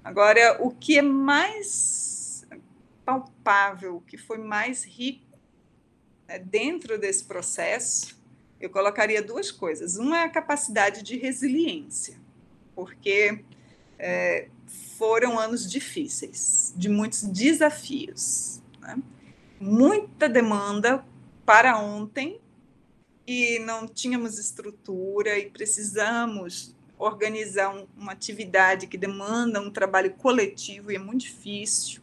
Agora, o que é mais palpável, o que foi mais rico né, dentro desse processo, eu colocaria duas coisas. Uma é a capacidade de resiliência, porque é, foram anos difíceis, de muitos desafios. Né? Muita demanda para ontem e não tínhamos estrutura e precisamos organizar um, uma atividade que demanda um trabalho coletivo e é muito difícil.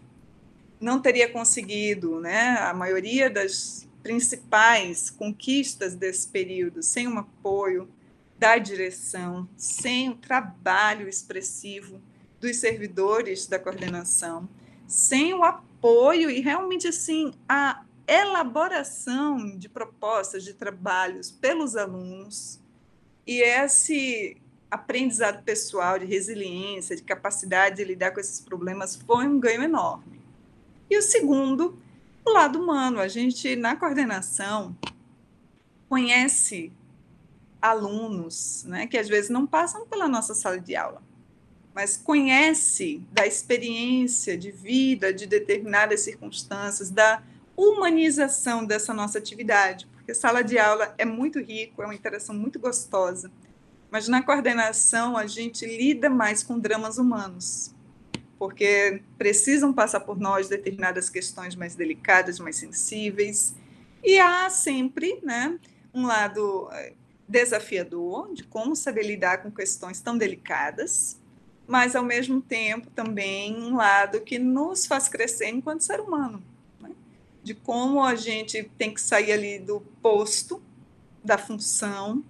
Não teria conseguido, né? A maioria das principais conquistas desse período sem um apoio da direção, sem o trabalho expressivo dos servidores da coordenação, sem o apoio e realmente assim a elaboração de propostas de trabalhos pelos alunos e esse aprendizado pessoal de resiliência, de capacidade de lidar com esses problemas foi um ganho enorme. E o segundo o lado humano. A gente, na coordenação, conhece alunos né, que às vezes não passam pela nossa sala de aula, mas conhece da experiência de vida, de determinadas circunstâncias, da humanização dessa nossa atividade, porque sala de aula é muito rico, é uma interação muito gostosa, mas na coordenação a gente lida mais com dramas humanos porque precisam passar por nós determinadas questões mais delicadas, mais sensíveis, e há sempre né, um lado eh, desafiador de como saber lidar com questões tão delicadas, mas ao mesmo tempo também um lado que nos faz crescer enquanto ser humano, né? de como a gente tem que sair ali do posto, da função,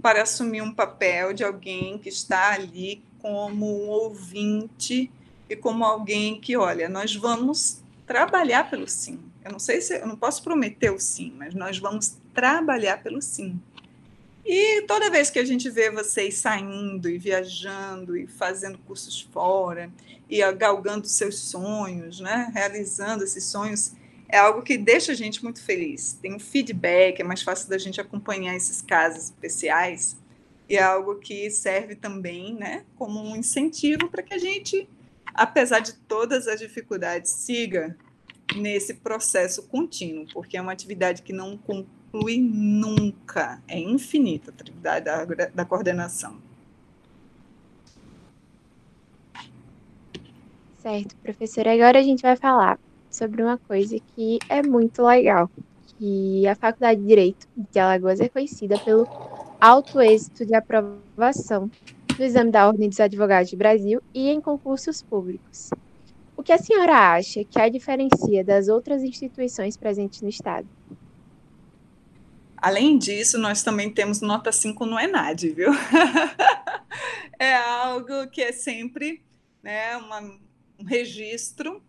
para assumir um papel de alguém que está ali como um ouvinte e como alguém que, olha, nós vamos trabalhar pelo sim. Eu não sei se eu não posso prometer o sim, mas nós vamos trabalhar pelo sim. E toda vez que a gente vê vocês saindo e viajando e fazendo cursos fora e galgando seus sonhos, né, realizando esses sonhos, é algo que deixa a gente muito feliz. Tem um feedback, é mais fácil da gente acompanhar esses casos especiais e é algo que serve também, né, como um incentivo para que a gente, apesar de todas as dificuldades, siga nesse processo contínuo, porque é uma atividade que não conclui nunca, é infinita a atividade da, da coordenação. Certo, professora. Agora a gente vai falar sobre uma coisa que é muito legal, que a Faculdade de Direito de Alagoas é conhecida pelo alto êxito de aprovação no exame da Ordem dos Advogados do Brasil e em concursos públicos. O que a senhora acha que a diferencia das outras instituições presentes no Estado? Além disso, nós também temos nota 5 no ENAD, viu? é algo que é sempre né, uma, um registro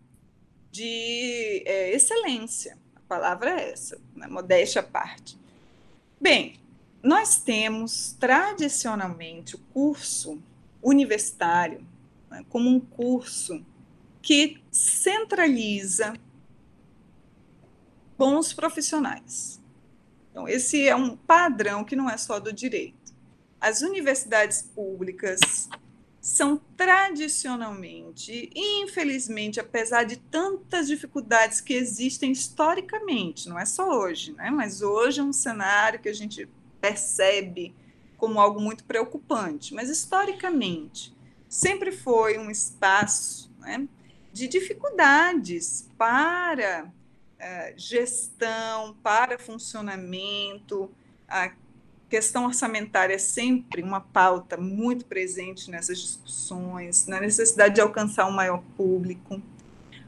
de é, excelência. A palavra é essa, né? modéstia à parte. Bem, nós temos tradicionalmente o curso universitário né, como um curso que centraliza bons profissionais. Então, esse é um padrão que não é só do direito. As universidades públicas são tradicionalmente, infelizmente, apesar de tantas dificuldades que existem historicamente, não é só hoje, né? mas hoje é um cenário que a gente percebe como algo muito preocupante, mas historicamente sempre foi um espaço né, de dificuldades para uh, gestão, para funcionamento, a questão orçamentária é sempre uma pauta muito presente nessas discussões, na necessidade de alcançar um maior público.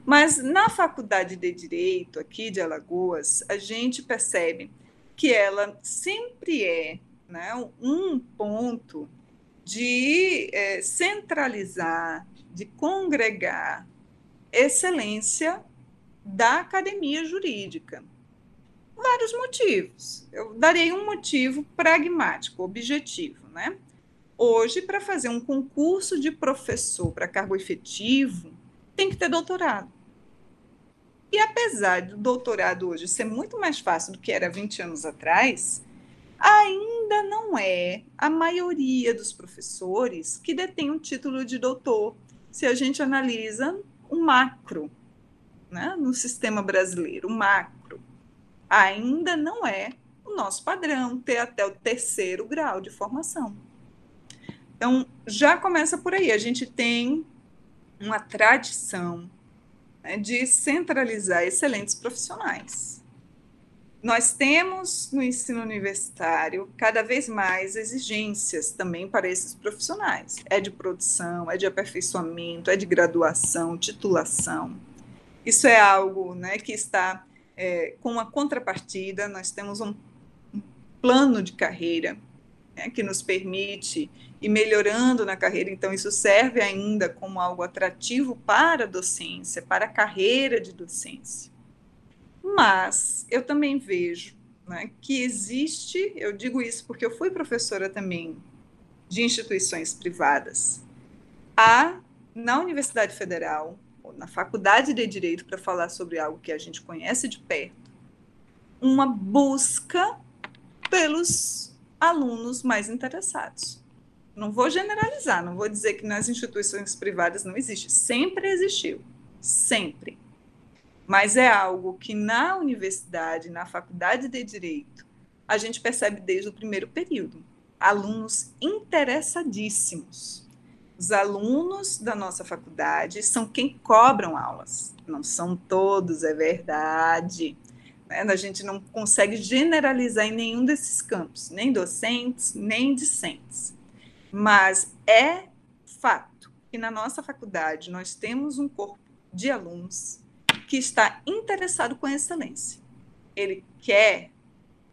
Mas na faculdade de Direito, aqui de Alagoas, a gente percebe que ela sempre é né, um ponto de é, centralizar, de congregar excelência da academia jurídica vários motivos. Eu darei um motivo pragmático, objetivo, né? Hoje, para fazer um concurso de professor para cargo efetivo, tem que ter doutorado. E apesar do doutorado hoje ser muito mais fácil do que era 20 anos atrás, ainda não é a maioria dos professores que detém um título de doutor, se a gente analisa o macro, né, no sistema brasileiro, o macro ainda não é o nosso padrão ter até o terceiro grau de formação. Então, já começa por aí. A gente tem uma tradição né, de centralizar excelentes profissionais. Nós temos no ensino universitário cada vez mais exigências também para esses profissionais. É de produção, é de aperfeiçoamento, é de graduação, titulação. Isso é algo né, que está é, com a contrapartida, nós temos um plano de carreira né, que nos permite ir melhorando na carreira, então isso serve ainda como algo atrativo para a docência, para a carreira de docência. Mas eu também vejo né, que existe, eu digo isso porque eu fui professora também de instituições privadas, há na Universidade Federal na faculdade de direito para falar sobre algo que a gente conhece de perto, uma busca pelos alunos mais interessados. Não vou generalizar, não vou dizer que nas instituições privadas não existe, sempre existiu, sempre. Mas é algo que na universidade, na faculdade de direito, a gente percebe desde o primeiro período. Alunos interessadíssimos os alunos da nossa faculdade são quem cobram aulas. Não são todos, é verdade. Né? A gente não consegue generalizar em nenhum desses campos, nem docentes, nem discentes. Mas é fato que na nossa faculdade nós temos um corpo de alunos que está interessado com excelência. Ele quer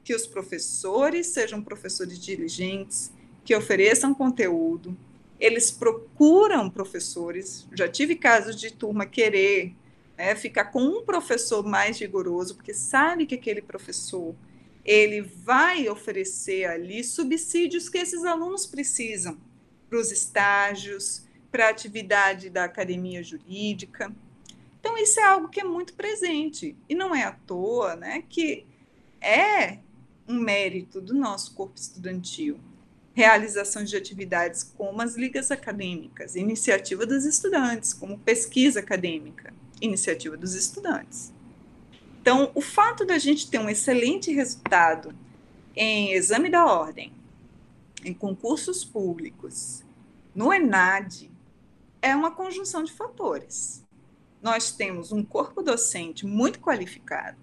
que os professores sejam professores diligentes, que ofereçam conteúdo. Eles procuram professores. Já tive casos de turma querer né, ficar com um professor mais rigoroso, porque sabe que aquele professor ele vai oferecer ali subsídios que esses alunos precisam para os estágios, para a atividade da academia jurídica. Então, isso é algo que é muito presente. E não é à toa né, que é um mérito do nosso corpo estudantil. Realizações de atividades como as ligas acadêmicas, iniciativa dos estudantes, como pesquisa acadêmica, iniciativa dos estudantes. Então, o fato da gente ter um excelente resultado em exame da ordem, em concursos públicos, no ENAD, é uma conjunção de fatores. Nós temos um corpo docente muito qualificado,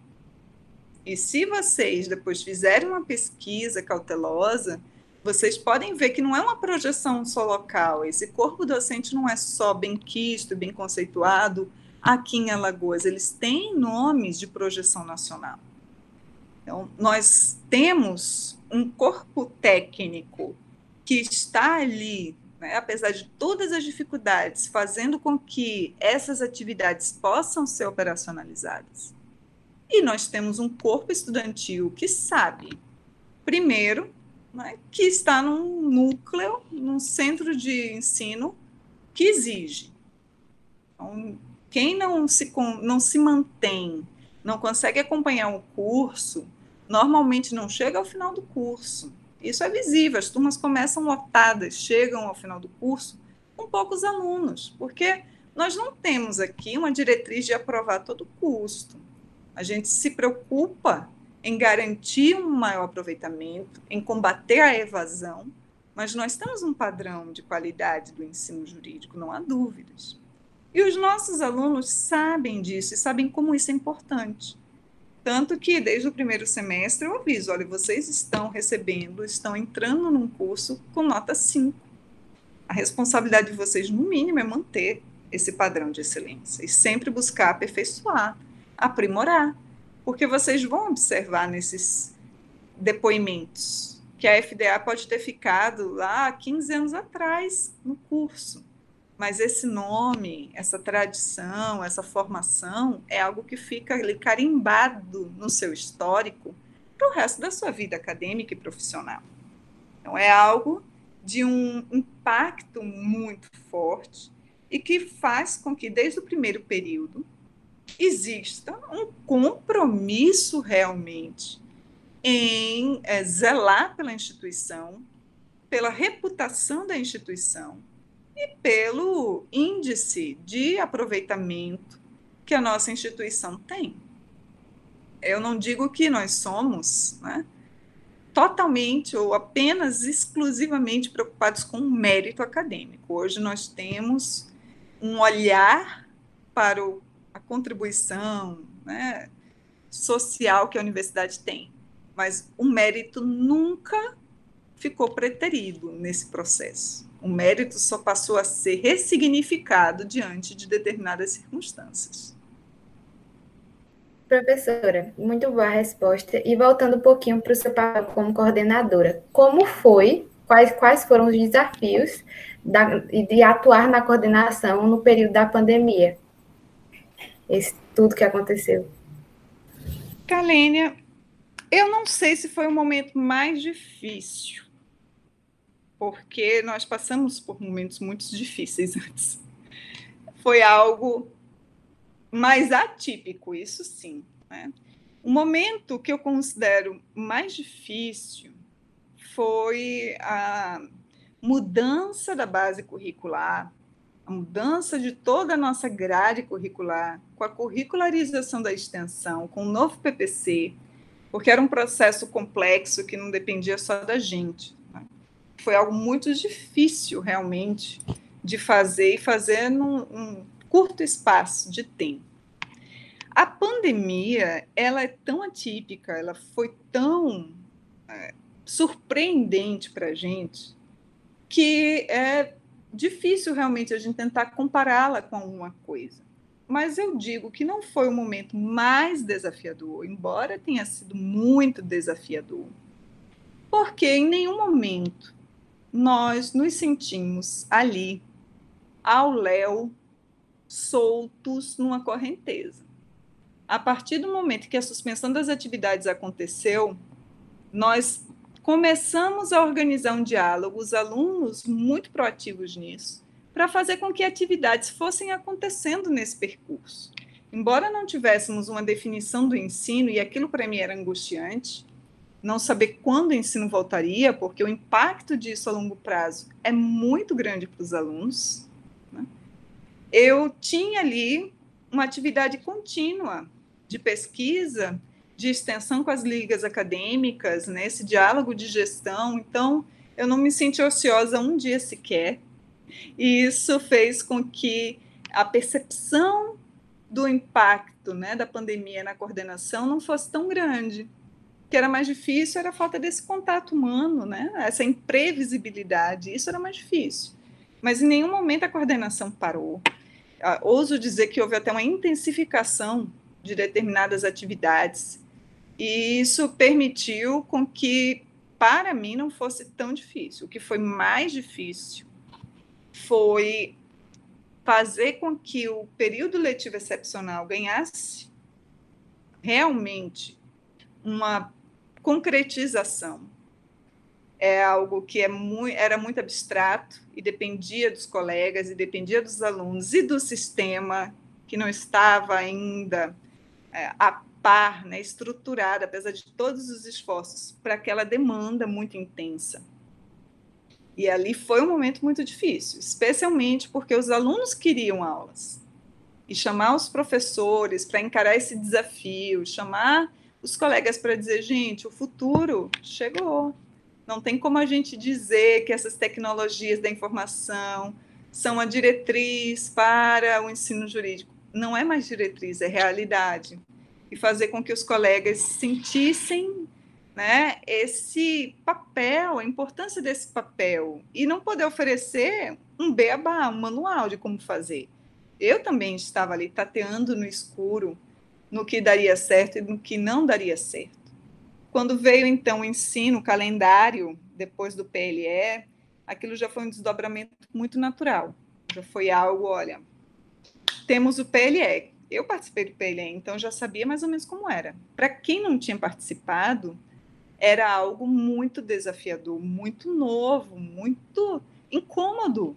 e se vocês depois fizerem uma pesquisa cautelosa, vocês podem ver que não é uma projeção só local. Esse corpo docente não é só bem quisto, bem conceituado aqui em Alagoas. Eles têm nomes de projeção nacional. Então, nós temos um corpo técnico que está ali, né, apesar de todas as dificuldades, fazendo com que essas atividades possam ser operacionalizadas. E nós temos um corpo estudantil que sabe, primeiro, né, que está num núcleo, num centro de ensino que exige. Então, quem não se, não se mantém, não consegue acompanhar o curso, normalmente não chega ao final do curso. Isso é visível, as turmas começam lotadas, chegam ao final do curso com poucos alunos, porque nós não temos aqui uma diretriz de aprovar todo custo. A gente se preocupa em garantir um maior aproveitamento, em combater a evasão, mas nós temos um padrão de qualidade do ensino jurídico, não há dúvidas. E os nossos alunos sabem disso e sabem como isso é importante. Tanto que, desde o primeiro semestre, eu aviso: olha, vocês estão recebendo, estão entrando num curso com nota 5. A responsabilidade de vocês, no mínimo, é manter esse padrão de excelência e sempre buscar aperfeiçoar aprimorar, porque vocês vão observar nesses depoimentos que a FDA pode ter ficado lá 15 anos atrás no curso. Mas esse nome, essa tradição, essa formação é algo que fica ali carimbado no seu histórico para o resto da sua vida acadêmica e profissional. Então, é algo de um impacto muito forte e que faz com que, desde o primeiro período, exista um compromisso realmente em é, zelar pela instituição, pela reputação da instituição e pelo índice de aproveitamento que a nossa instituição tem. Eu não digo que nós somos né, totalmente ou apenas exclusivamente preocupados com o mérito acadêmico. Hoje nós temos um olhar para o a contribuição né, social que a universidade tem. Mas o mérito nunca ficou preterido nesse processo. O mérito só passou a ser ressignificado diante de determinadas circunstâncias. Professora, muito boa resposta. E voltando um pouquinho para o seu papel como coordenadora, como foi, quais, quais foram os desafios da, de atuar na coordenação no período da pandemia? esse tudo que aconteceu? Kalênia, eu não sei se foi o momento mais difícil, porque nós passamos por momentos muito difíceis antes. Foi algo mais atípico, isso sim. Né? O momento que eu considero mais difícil foi a mudança da base curricular, a mudança de toda a nossa grade curricular, com a curricularização da extensão, com o novo PPC, porque era um processo complexo que não dependia só da gente. Foi algo muito difícil, realmente, de fazer e fazer num, num curto espaço de tempo. A pandemia, ela é tão atípica, ela foi tão é, surpreendente para a gente, que é difícil realmente a gente tentar compará-la com alguma coisa. mas eu digo que não foi o momento mais desafiador, embora tenha sido muito desafiador, porque em nenhum momento nós nos sentimos ali, ao léu, soltos numa correnteza. A partir do momento que a suspensão das atividades aconteceu, nós começamos a organizar um diálogo, os alunos muito proativos nisso, para fazer com que atividades fossem acontecendo nesse percurso. Embora não tivéssemos uma definição do ensino, e aquilo para mim era angustiante, não saber quando o ensino voltaria, porque o impacto disso a longo prazo é muito grande para os alunos. Né? Eu tinha ali uma atividade contínua de pesquisa, de extensão com as ligas acadêmicas, né, esse diálogo de gestão. Então, eu não me senti ociosa um dia sequer. E isso fez com que a percepção do impacto né, da pandemia na coordenação não fosse tão grande. Que era mais difícil era a falta desse contato humano, né, essa imprevisibilidade. Isso era mais difícil. Mas em nenhum momento a coordenação parou. Ah, ouso dizer que houve até uma intensificação de determinadas atividades. E isso permitiu com que, para mim, não fosse tão difícil. O que foi mais difícil foi fazer com que o período letivo excepcional ganhasse realmente uma concretização. É algo que é muito, era muito abstrato e dependia dos colegas, e dependia dos alunos e do sistema, que não estava ainda é, a par, né, estruturada, apesar de todos os esforços, para aquela demanda muito intensa. E ali foi um momento muito difícil, especialmente porque os alunos queriam aulas. E chamar os professores para encarar esse desafio, chamar os colegas para dizer, gente, o futuro chegou. Não tem como a gente dizer que essas tecnologias da informação são a diretriz para o ensino jurídico. Não é mais diretriz, é realidade. E fazer com que os colegas sentissem né, esse papel, a importância desse papel, e não poder oferecer um beabá, um manual de como fazer. Eu também estava ali tateando no escuro, no que daria certo e no que não daria certo. Quando veio, então, o ensino, o calendário, depois do PLE, aquilo já foi um desdobramento muito natural. Já foi algo, olha, temos o PLE. Eu participei do PLE, então já sabia mais ou menos como era. Para quem não tinha participado, era algo muito desafiador, muito novo, muito incômodo.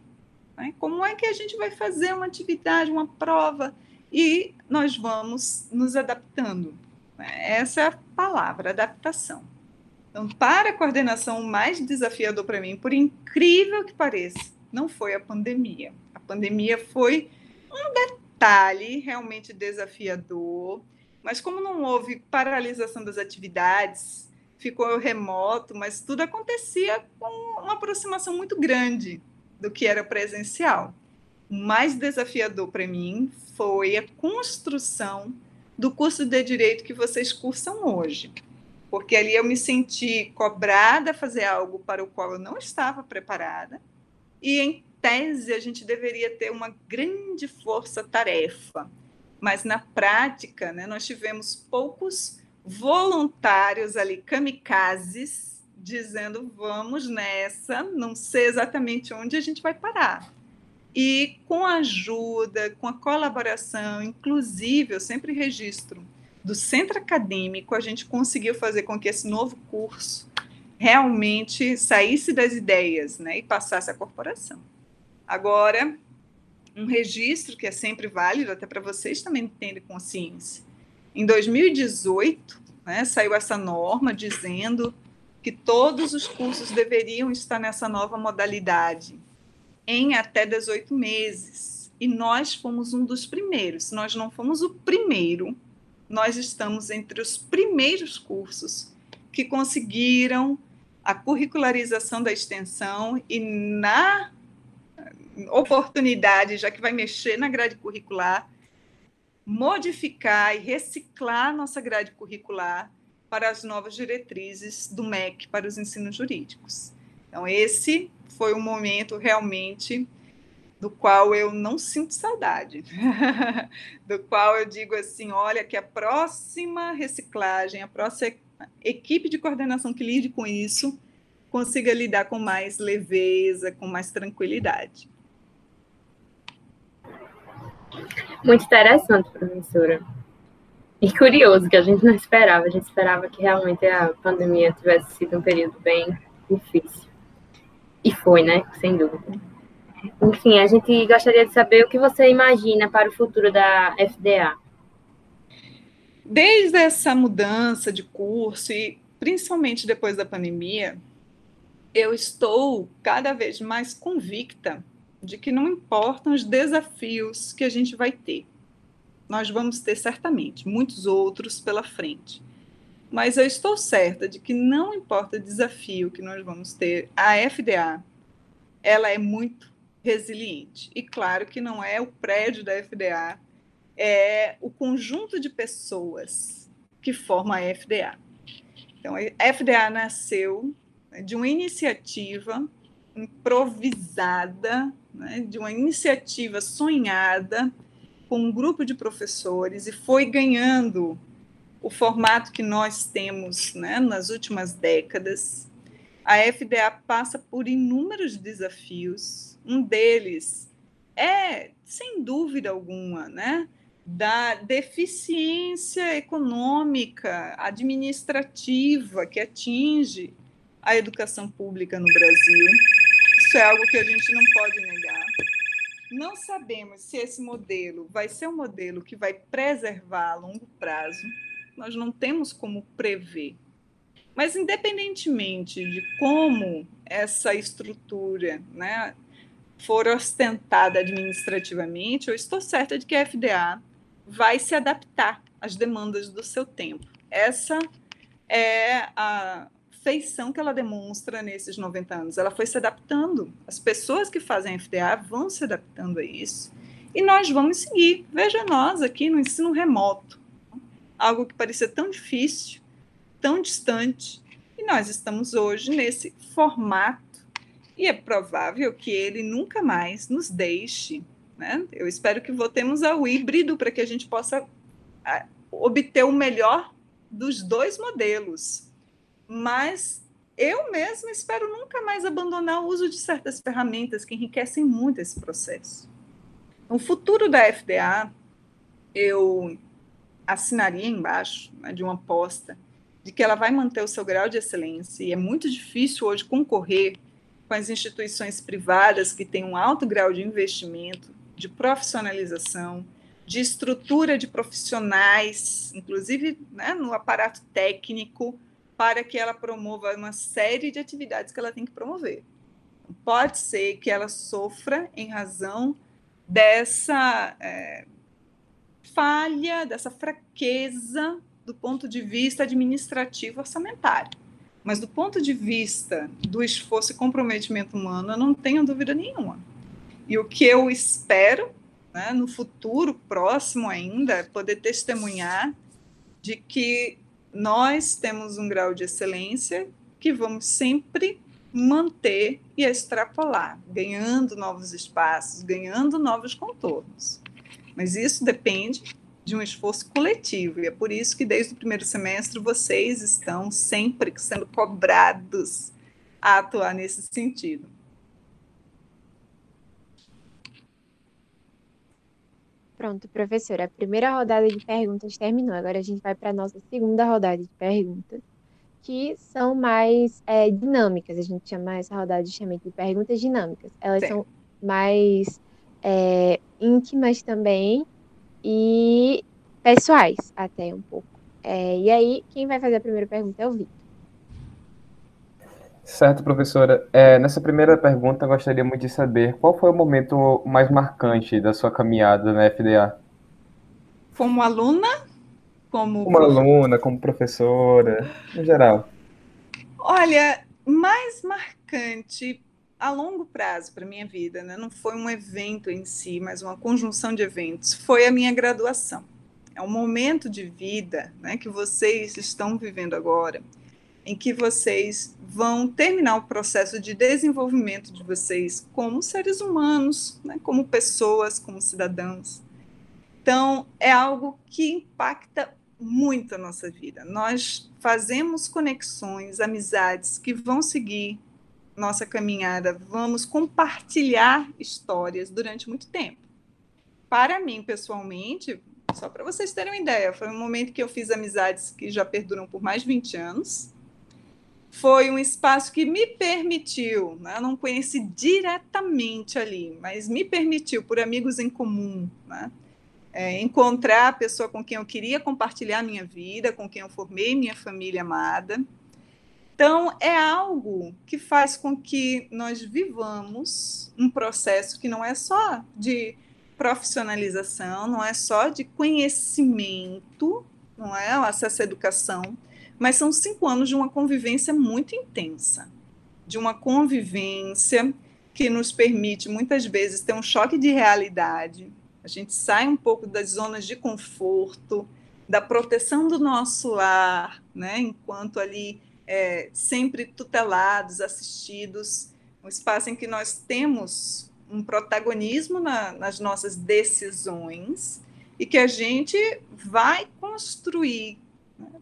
Né? Como é que a gente vai fazer uma atividade, uma prova, e nós vamos nos adaptando? Né? Essa é a palavra, adaptação. Então, para a coordenação, o mais desafiador para mim, por incrível que pareça, não foi a pandemia. A pandemia foi um detalhe realmente desafiador, mas como não houve paralisação das atividades, ficou remoto, mas tudo acontecia com uma aproximação muito grande do que era presencial. O mais desafiador para mim foi a construção do curso de direito que vocês cursam hoje, porque ali eu me senti cobrada a fazer algo para o qual eu não estava preparada, e em tese a gente deveria ter uma grande força-tarefa, mas na prática, né, nós tivemos poucos voluntários ali, kamikazes, dizendo vamos nessa, não sei exatamente onde a gente vai parar. E com a ajuda, com a colaboração, inclusive, eu sempre registro, do centro acadêmico, a gente conseguiu fazer com que esse novo curso realmente saísse das ideias né, e passasse à corporação. Agora, um registro que é sempre válido, até para vocês também terem consciência. Em 2018, né, saiu essa norma dizendo que todos os cursos deveriam estar nessa nova modalidade em até 18 meses. E nós fomos um dos primeiros. Se nós não fomos o primeiro, nós estamos entre os primeiros cursos que conseguiram a curricularização da extensão e na oportunidade, já que vai mexer na grade curricular, modificar e reciclar nossa grade curricular para as novas diretrizes do MEC para os ensinos jurídicos. Então, esse foi um momento realmente do qual eu não sinto saudade, do qual eu digo assim, olha que a próxima reciclagem, a próxima equipe de coordenação que lide com isso, consiga lidar com mais leveza, com mais tranquilidade. Muito interessante, professora. E curioso, que a gente não esperava. A gente esperava que realmente a pandemia tivesse sido um período bem difícil. E foi, né? Sem dúvida. Enfim, a gente gostaria de saber o que você imagina para o futuro da FDA. Desde essa mudança de curso e principalmente depois da pandemia, eu estou cada vez mais convicta de que não importam os desafios que a gente vai ter. Nós vamos ter certamente muitos outros pela frente. Mas eu estou certa de que não importa o desafio que nós vamos ter, a FDA, ela é muito resiliente. E claro que não é o prédio da FDA, é o conjunto de pessoas que forma a FDA. Então, a FDA nasceu de uma iniciativa improvisada, né, de uma iniciativa sonhada com um grupo de professores e foi ganhando o formato que nós temos né, nas últimas décadas. A FDA passa por inúmeros desafios. Um deles é, sem dúvida alguma, né, da deficiência econômica, administrativa que atinge a educação pública no Brasil. Isso é algo que a gente não pode negar. Não sabemos se esse modelo vai ser um modelo que vai preservar a longo prazo. Nós não temos como prever. Mas, independentemente de como essa estrutura né, for ostentada administrativamente, eu estou certa de que a FDA vai se adaptar às demandas do seu tempo. Essa é a, feição que ela demonstra nesses 90 anos. Ela foi se adaptando. As pessoas que fazem FDA vão se adaptando a isso. E nós vamos seguir. Veja nós aqui no ensino remoto. Algo que parecia tão difícil, tão distante. E nós estamos hoje nesse formato. E é provável que ele nunca mais nos deixe. Né? Eu espero que voltemos ao híbrido para que a gente possa obter o melhor dos dois modelos mas eu mesma espero nunca mais abandonar o uso de certas ferramentas que enriquecem muito esse processo. No futuro da FDA, eu assinaria embaixo né, de uma aposta de que ela vai manter o seu grau de excelência, e é muito difícil hoje concorrer com as instituições privadas que têm um alto grau de investimento, de profissionalização, de estrutura de profissionais, inclusive né, no aparato técnico, para que ela promova uma série de atividades que ela tem que promover. Pode ser que ela sofra em razão dessa é, falha, dessa fraqueza do ponto de vista administrativo orçamentário. Mas do ponto de vista do esforço e comprometimento humano, eu não tenho dúvida nenhuma. E o que eu espero, né, no futuro próximo ainda, é poder testemunhar de que nós temos um grau de excelência que vamos sempre manter e extrapolar, ganhando novos espaços, ganhando novos contornos. Mas isso depende de um esforço coletivo, e é por isso que desde o primeiro semestre vocês estão sempre sendo cobrados a atuar nesse sentido. Pronto, professora. A primeira rodada de perguntas terminou. Agora a gente vai para a nossa segunda rodada de perguntas, que são mais é, dinâmicas. A gente chama essa rodada justamente de perguntas dinâmicas. Elas Sim. são mais é, íntimas também e pessoais, até um pouco. É, e aí, quem vai fazer a primeira pergunta é o Vitor. Certo, professora. É, nessa primeira pergunta, gostaríamos de saber qual foi o momento mais marcante da sua caminhada na FDA? Como aluna? Como, como aluna, como professora, em geral. Olha, mais marcante a longo prazo para minha vida, né? não foi um evento em si, mas uma conjunção de eventos, foi a minha graduação. É um momento de vida né, que vocês estão vivendo agora, em que vocês vão terminar o processo de desenvolvimento de vocês como seres humanos, né, como pessoas, como cidadãos. Então, é algo que impacta muito a nossa vida. Nós fazemos conexões, amizades que vão seguir nossa caminhada, vamos compartilhar histórias durante muito tempo. Para mim, pessoalmente, só para vocês terem uma ideia, foi um momento que eu fiz amizades que já perduram por mais de 20 anos. Foi um espaço que me permitiu, né? eu não conheci diretamente ali, mas me permitiu, por amigos em comum, né? é, encontrar a pessoa com quem eu queria compartilhar minha vida, com quem eu formei minha família amada. Então, é algo que faz com que nós vivamos um processo que não é só de profissionalização, não é só de conhecimento, não é? Acesso à educação, mas são cinco anos de uma convivência muito intensa, de uma convivência que nos permite muitas vezes ter um choque de realidade, a gente sai um pouco das zonas de conforto, da proteção do nosso lar, né, enquanto ali é, sempre tutelados, assistidos, um espaço em que nós temos um protagonismo na, nas nossas decisões e que a gente vai construir né,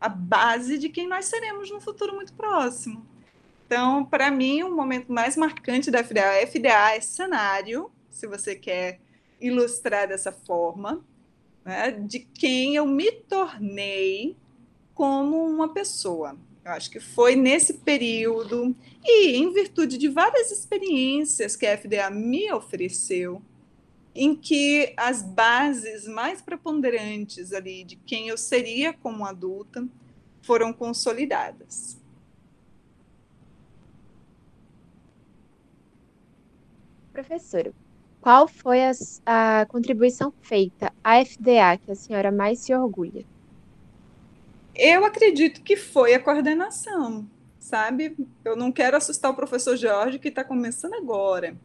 a base de quem nós seremos no futuro muito próximo. Então, para mim, o momento mais marcante da FDA, a FDA é cenário, se você quer ilustrar dessa forma, né, de quem eu me tornei como uma pessoa. Eu acho que foi nesse período, e em virtude de várias experiências que a FDA me ofereceu, em que as bases mais preponderantes ali de quem eu seria como adulta foram consolidadas. Professora, qual foi a, a contribuição feita à FDA que a senhora mais se orgulha? Eu acredito que foi a coordenação, sabe? Eu não quero assustar o professor Jorge, que está começando agora,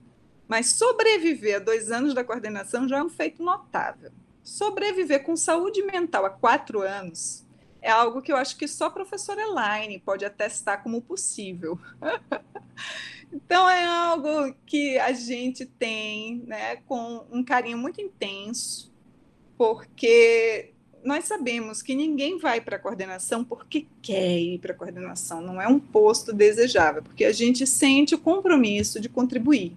mas sobreviver a dois anos da coordenação já é um feito notável. Sobreviver com saúde mental a quatro anos é algo que eu acho que só a professora Elaine pode atestar como possível. Então é algo que a gente tem, né, com um carinho muito intenso, porque nós sabemos que ninguém vai para a coordenação porque quer ir para a coordenação, não é um posto desejável, porque a gente sente o compromisso de contribuir.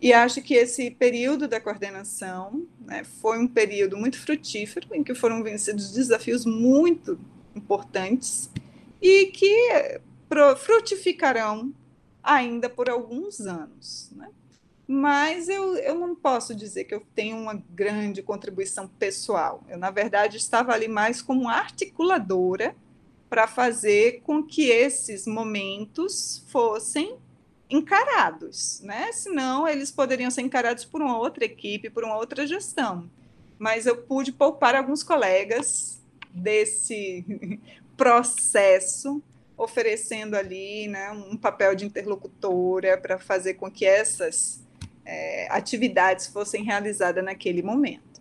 E acho que esse período da coordenação né, foi um período muito frutífero, em que foram vencidos desafios muito importantes e que frutificarão ainda por alguns anos. Né? Mas eu, eu não posso dizer que eu tenho uma grande contribuição pessoal. Eu, na verdade, estava ali mais como articuladora para fazer com que esses momentos fossem encarados, né? Senão eles poderiam ser encarados por uma outra equipe, por uma outra gestão. Mas eu pude poupar alguns colegas desse processo oferecendo ali né, um papel de interlocutora para fazer com que essas é, atividades fossem realizadas naquele momento.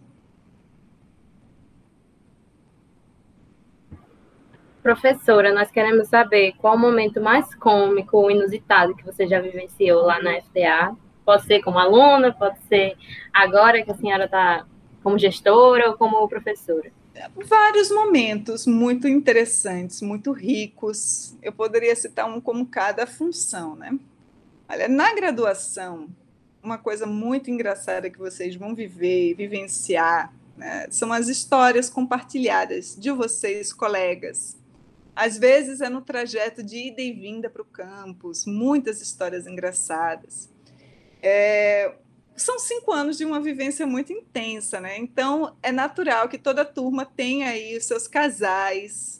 Professora, nós queremos saber qual o momento mais cômico ou inusitado que você já vivenciou lá na FDA. Pode ser como aluna, pode ser agora que a senhora está como gestora ou como professora vários momentos muito interessantes, muito ricos. Eu poderia citar um como cada função, né? Olha, na graduação, uma coisa muito engraçada que vocês vão viver, vivenciar, né, são as histórias compartilhadas de vocês, colegas. Às vezes é no trajeto de ida e vinda para o campus, muitas histórias engraçadas. É, são cinco anos de uma vivência muito intensa, né? Então é natural que toda turma tenha aí os seus casais.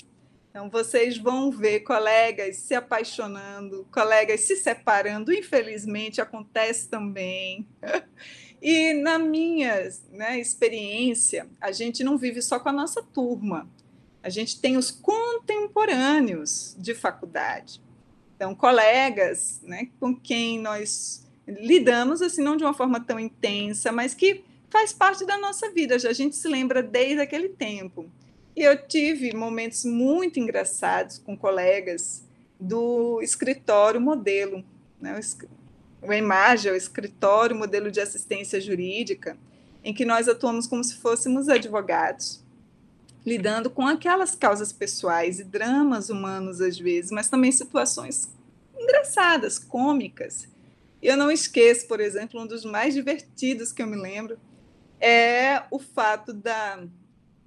Então vocês vão ver colegas se apaixonando, colegas se separando, infelizmente acontece também. E na minha né, experiência, a gente não vive só com a nossa turma, a gente tem os contemporâneos de faculdade. Então, colegas né, com quem nós lidamos assim não de uma forma tão intensa, mas que faz parte da nossa vida, já a gente se lembra desde aquele tempo. E eu tive momentos muito engraçados com colegas do escritório modelo, né? o EMAGE, o escritório modelo de assistência jurídica, em que nós atuamos como se fôssemos advogados, lidando com aquelas causas pessoais e dramas humanos às vezes, mas também situações engraçadas, cômicas. E eu não esqueço, por exemplo, um dos mais divertidos que eu me lembro é o fato da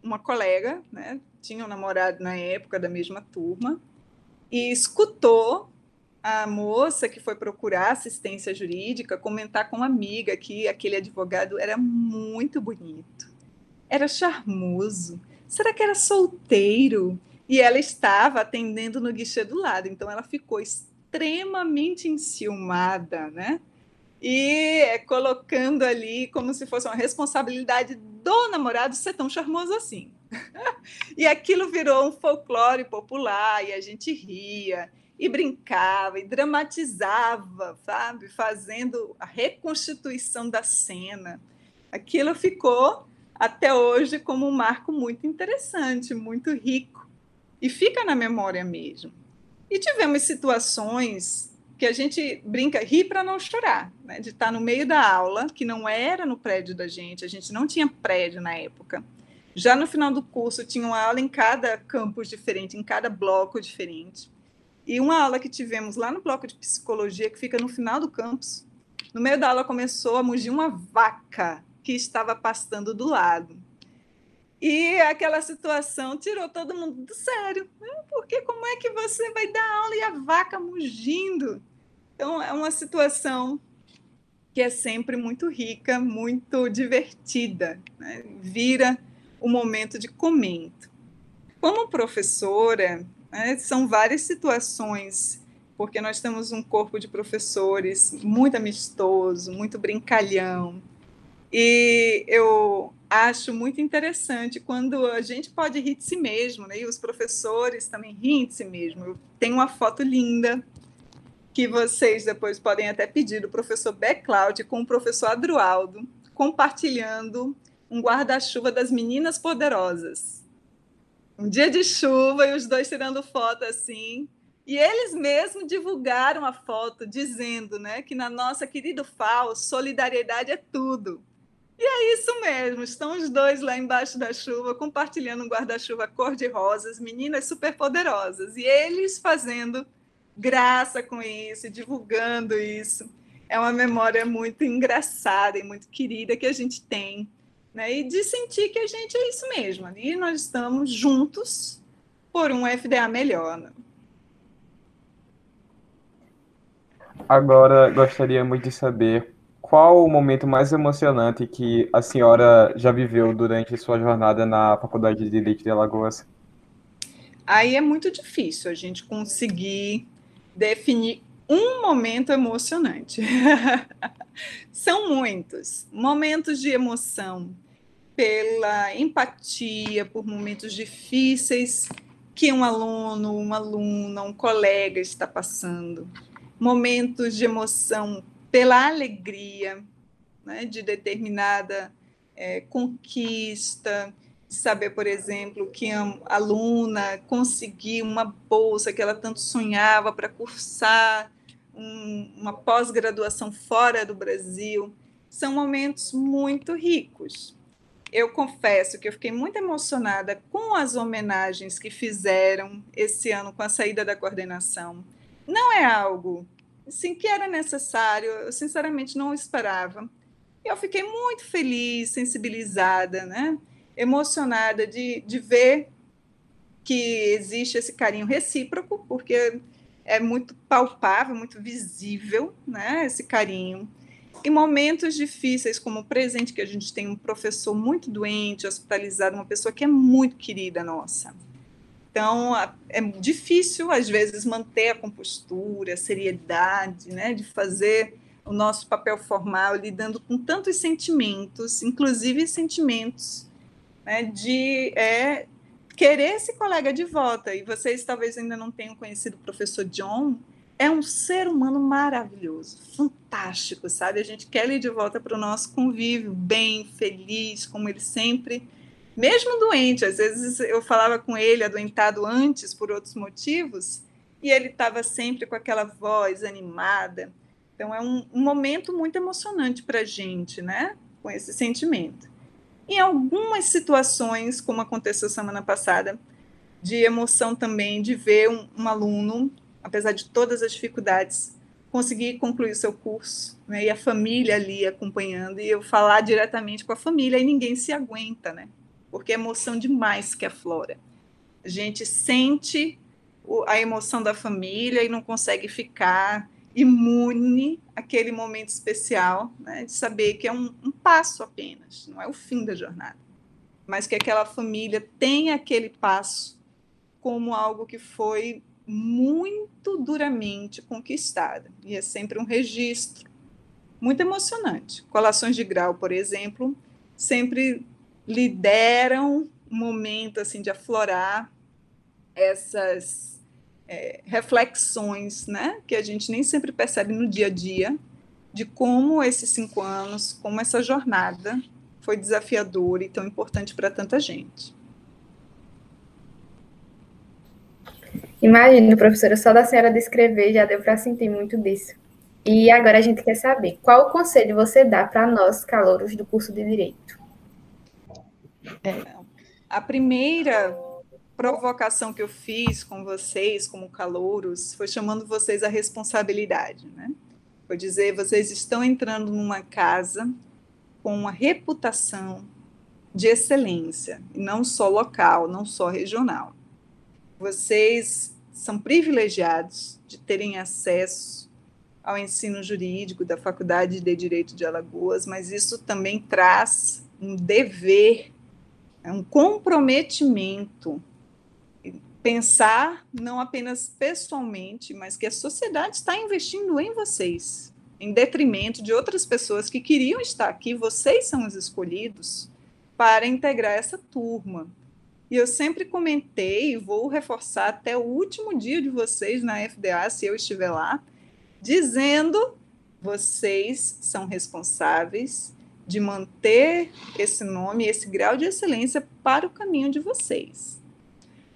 uma colega, né, tinha um namorado na época da mesma turma, e escutou a moça que foi procurar assistência jurídica comentar com uma amiga que aquele advogado era muito bonito, era charmoso. Será que era solteiro? E ela estava atendendo no guichê do lado, então ela ficou extremamente enciumada, né? E é, colocando ali como se fosse uma responsabilidade do namorado ser tão charmoso assim. e aquilo virou um folclore popular e a gente ria e brincava e dramatizava, sabe? Fazendo a reconstituição da cena. Aquilo ficou até hoje como um marco muito interessante, muito rico e fica na memória mesmo. E tivemos situações que a gente brinca, ri para não chorar, né? de estar no meio da aula, que não era no prédio da gente, a gente não tinha prédio na época. Já no final do curso, tinha uma aula em cada campus diferente, em cada bloco diferente. E uma aula que tivemos lá no bloco de psicologia, que fica no final do campus, no meio da aula começou a mugir uma vaca que estava pastando do lado. E aquela situação tirou todo mundo do sério, né? porque como é que você vai dar aula e a vaca mugindo? Então, é uma situação que é sempre muito rica, muito divertida, né? vira o momento de comento. Como professora, né, são várias situações, porque nós temos um corpo de professores muito amistoso, muito brincalhão, e eu acho muito interessante quando a gente pode rir de si mesmo, né? e os professores também riem de si mesmo. Eu tenho uma foto linda que vocês depois podem até pedir do professor Becloud com o professor Adrualdo, compartilhando um guarda-chuva das meninas poderosas. Um dia de chuva e os dois tirando foto assim. E eles mesmos divulgaram a foto, dizendo né, que na nossa querida FAO, solidariedade é tudo. E é isso mesmo, estão os dois lá embaixo da chuva, compartilhando um guarda-chuva cor-de-rosa, as meninas super poderosas, e eles fazendo graça com isso, divulgando isso. É uma memória muito engraçada e muito querida que a gente tem né? E de sentir que a gente é isso mesmo, ali nós estamos juntos por um FDA melhor. Né? Agora, gostaria muito de saber qual o momento mais emocionante que a senhora já viveu durante sua jornada na Faculdade de Direito de Alagoas? Aí é muito difícil a gente conseguir definir um momento emocionante. São muitos momentos de emoção, pela empatia por momentos difíceis que um aluno, uma aluna, um colega está passando, momentos de emoção pela alegria né, de determinada é, conquista, saber, por exemplo, que a aluna conseguiu uma bolsa que ela tanto sonhava para cursar um, uma pós-graduação fora do Brasil. São momentos muito ricos eu confesso que eu fiquei muito emocionada com as homenagens que fizeram esse ano com a saída da coordenação. Não é algo assim, que era necessário, eu sinceramente não esperava. Eu fiquei muito feliz, sensibilizada, né? Emocionada de, de ver que existe esse carinho recíproco, porque é muito palpável, muito visível, né, esse carinho. Em momentos difíceis, como o presente, que a gente tem um professor muito doente, hospitalizado, uma pessoa que é muito querida nossa. Então, é difícil, às vezes, manter a compostura, a seriedade, né, de fazer o nosso papel formal, lidando com tantos sentimentos, inclusive sentimentos né, de é, querer esse colega de volta. E vocês talvez ainda não tenham conhecido o professor John, é um ser humano maravilhoso, fantástico, sabe? A gente quer ele de volta para o nosso convívio, bem, feliz, como ele sempre, mesmo doente. Às vezes eu falava com ele, adoentado antes por outros motivos, e ele estava sempre com aquela voz animada. Então, é um, um momento muito emocionante para a gente, né? Com esse sentimento. Em algumas situações, como aconteceu semana passada, de emoção também de ver um, um aluno, apesar de todas as dificuldades, conseguir concluir o seu curso, né? E a família ali acompanhando, e eu falar diretamente com a família, e ninguém se aguenta, né? Porque é emoção demais que aflora. A gente sente a emoção da família e não consegue ficar imune àquele momento especial, né, de saber que é um, um, passo apenas, não é o fim da jornada, mas que aquela família tem aquele passo como algo que foi muito duramente conquistado, e é sempre um registro muito emocionante. Colações de grau, por exemplo, sempre lideram um momento assim de aflorar essas é, reflexões, né, que a gente nem sempre percebe no dia a dia, de como esses cinco anos, como essa jornada foi desafiadora e tão importante para tanta gente. Imagino, professora, só da senhora descrever já deu para sentir muito disso. E agora a gente quer saber, qual o conselho você dá para nós, calouros do curso de Direito? É, a primeira provocação que eu fiz com vocês, como calouros, foi chamando vocês à responsabilidade, né? Foi dizer, vocês estão entrando numa casa com uma reputação de excelência, não só local, não só regional. Vocês são privilegiados de terem acesso ao ensino jurídico da Faculdade de Direito de Alagoas, mas isso também traz um dever, um comprometimento pensar não apenas pessoalmente, mas que a sociedade está investindo em vocês, em detrimento de outras pessoas que queriam estar aqui. Vocês são os escolhidos para integrar essa turma. E eu sempre comentei, vou reforçar até o último dia de vocês na FDA, se eu estiver lá, dizendo: vocês são responsáveis de manter esse nome, esse grau de excelência para o caminho de vocês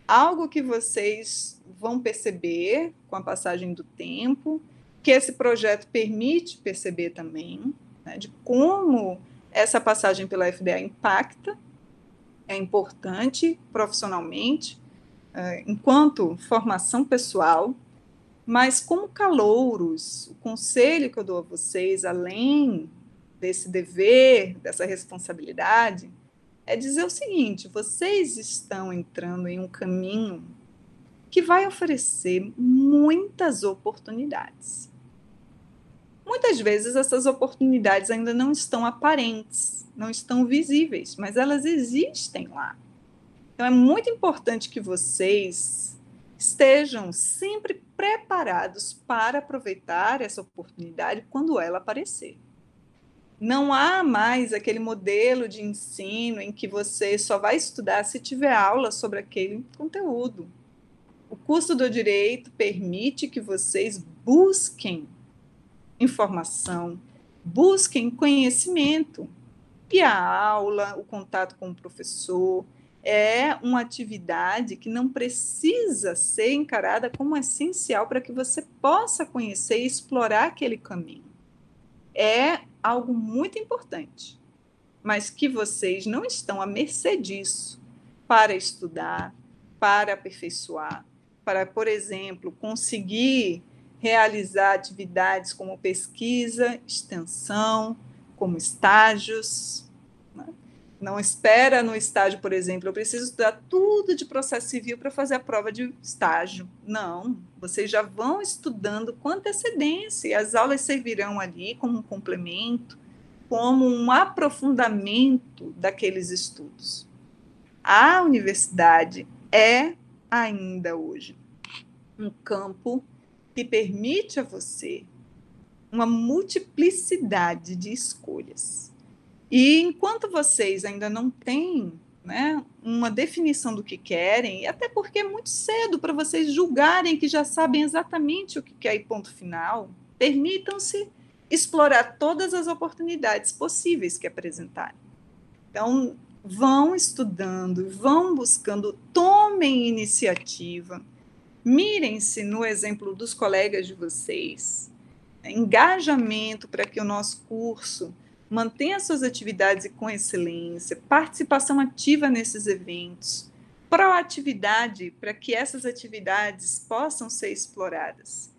algo que vocês vão perceber com a passagem do tempo, que esse projeto permite perceber também, né, de como essa passagem pela FDA impacta, é importante profissionalmente, uh, enquanto formação pessoal, mas como calouros, o conselho que eu dou a vocês, além desse dever, dessa responsabilidade, é dizer o seguinte: vocês estão entrando em um caminho que vai oferecer muitas oportunidades. Muitas vezes essas oportunidades ainda não estão aparentes, não estão visíveis, mas elas existem lá. Então é muito importante que vocês estejam sempre preparados para aproveitar essa oportunidade quando ela aparecer. Não há mais aquele modelo de ensino em que você só vai estudar se tiver aula sobre aquele conteúdo. O curso do direito permite que vocês busquem informação, busquem conhecimento. E a aula, o contato com o professor, é uma atividade que não precisa ser encarada como essencial para que você possa conhecer e explorar aquele caminho. É algo muito importante, mas que vocês não estão à mercê disso para estudar, para aperfeiçoar, para, por exemplo, conseguir realizar atividades como pesquisa, extensão, como estágios, não espera no estágio, por exemplo, eu preciso estudar tudo de processo civil para fazer a prova de estágio. Não, vocês já vão estudando com antecedência, e as aulas servirão ali como um complemento, como um aprofundamento daqueles estudos. A universidade é ainda hoje um campo que permite a você uma multiplicidade de escolhas e enquanto vocês ainda não têm né, uma definição do que querem, até porque é muito cedo para vocês julgarem que já sabem exatamente o que quer e ponto final, permitam-se explorar todas as oportunidades possíveis que apresentarem. Então, vão estudando, vão buscando, tomem iniciativa, Mirem-se no exemplo dos colegas de vocês. Engajamento para que o nosso curso mantenha suas atividades com excelência, participação ativa nesses eventos, proatividade para que essas atividades possam ser exploradas.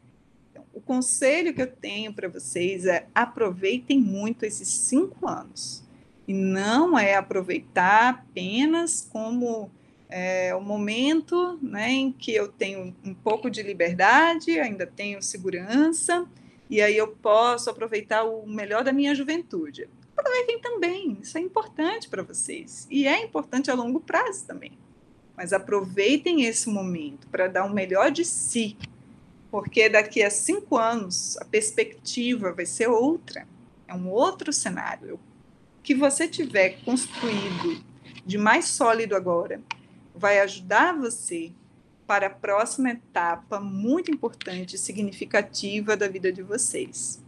Então, o conselho que eu tenho para vocês é aproveitem muito esses cinco anos. E não é aproveitar apenas como é, o momento né, em que eu tenho um pouco de liberdade, ainda tenho segurança, e aí eu posso aproveitar o melhor da minha juventude. Aproveitem também, isso é importante para vocês. E é importante a longo prazo também. Mas aproveitem esse momento para dar o melhor de si, porque daqui a cinco anos a perspectiva vai ser outra, é um outro cenário. O que você tiver construído de mais sólido agora vai ajudar você para a próxima etapa muito importante e significativa da vida de vocês.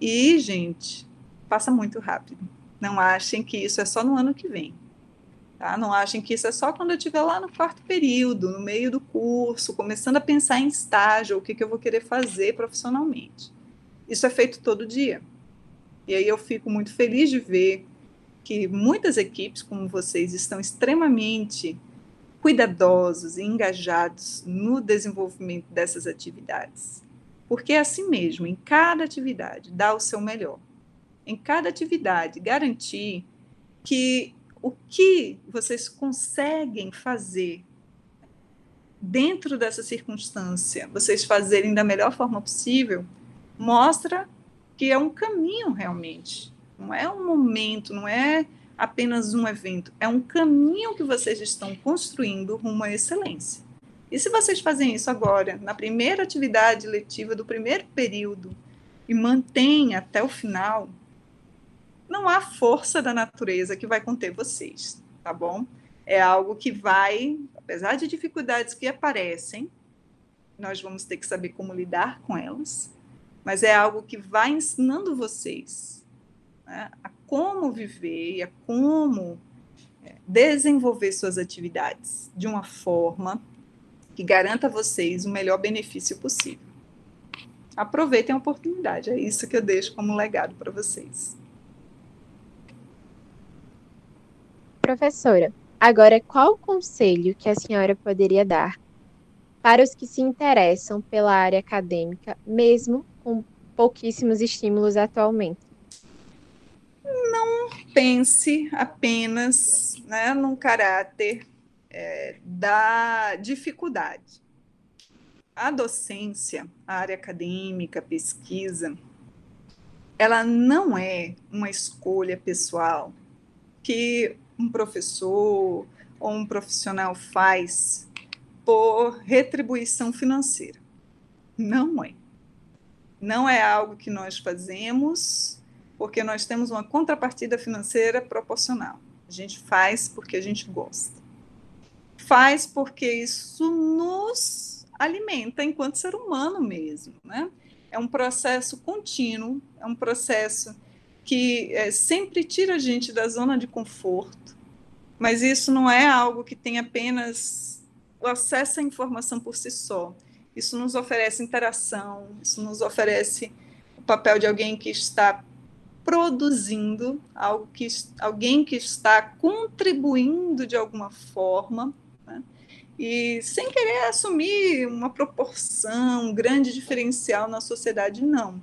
E, gente, passa muito rápido. Não achem que isso é só no ano que vem. Tá? Não achem que isso é só quando eu estiver lá no quarto período, no meio do curso, começando a pensar em estágio, o que, que eu vou querer fazer profissionalmente. Isso é feito todo dia. E aí eu fico muito feliz de ver que muitas equipes, como vocês, estão extremamente cuidadosos e engajados no desenvolvimento dessas atividades. Porque é assim mesmo, em cada atividade, dá o seu melhor. Em cada atividade, garantir que o que vocês conseguem fazer dentro dessa circunstância, vocês fazerem da melhor forma possível, mostra que é um caminho realmente. Não é um momento, não é apenas um evento, é um caminho que vocês estão construindo rumo à excelência. E se vocês fazem isso agora, na primeira atividade letiva do primeiro período, e mantêm até o final, não há força da natureza que vai conter vocês, tá bom? É algo que vai, apesar de dificuldades que aparecem, nós vamos ter que saber como lidar com elas, mas é algo que vai ensinando vocês né, a como viver e a como é, desenvolver suas atividades de uma forma que garanta a vocês o melhor benefício possível. Aproveitem a oportunidade, é isso que eu deixo como legado para vocês. Professora, agora qual o conselho que a senhora poderia dar para os que se interessam pela área acadêmica, mesmo com pouquíssimos estímulos atualmente? Não pense apenas né, num caráter é, da dificuldade. A docência, a área acadêmica, a pesquisa, ela não é uma escolha pessoal que um professor ou um profissional faz por retribuição financeira. Não é. Não é algo que nós fazemos porque nós temos uma contrapartida financeira proporcional. A gente faz porque a gente gosta. Faz porque isso nos alimenta enquanto ser humano mesmo, né? É um processo contínuo, é um processo que é, sempre tira a gente da zona de conforto, mas isso não é algo que tem apenas o acesso à informação por si só. Isso nos oferece interação, isso nos oferece o papel de alguém que está produzindo algo que alguém que está contribuindo de alguma forma né? e sem querer assumir uma proporção, um grande diferencial na sociedade, não.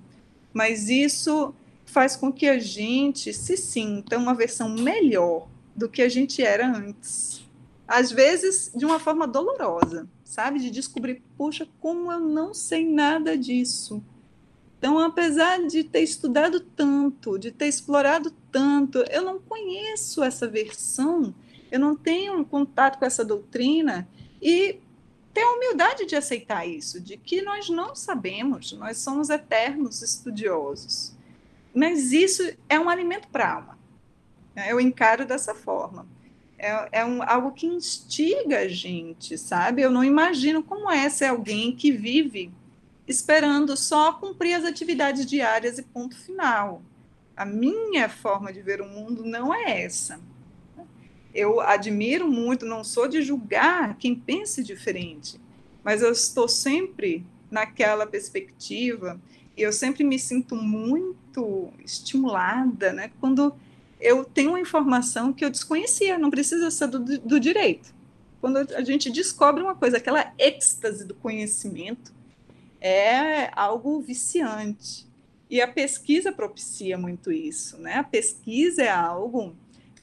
Mas isso faz com que a gente se sinta uma versão melhor do que a gente era antes. Às vezes, de uma forma dolorosa, sabe? De descobrir, puxa, como eu não sei nada disso então, apesar de ter estudado tanto, de ter explorado tanto, eu não conheço essa versão, eu não tenho contato com essa doutrina e ter a humildade de aceitar isso, de que nós não sabemos, nós somos eternos estudiosos. Mas isso é um alimento para a alma. Eu encaro dessa forma. É, é um, algo que instiga a gente, sabe? Eu não imagino como é ser alguém que vive esperando só cumprir as atividades diárias e ponto final. A minha forma de ver o mundo não é essa. Eu admiro muito, não sou de julgar quem pense diferente, mas eu estou sempre naquela perspectiva e eu sempre me sinto muito estimulada, né? Quando eu tenho uma informação que eu desconhecia, não precisa ser do, do direito. Quando a gente descobre uma coisa, aquela êxtase do conhecimento é algo viciante. E a pesquisa propicia muito isso, né? A pesquisa é algo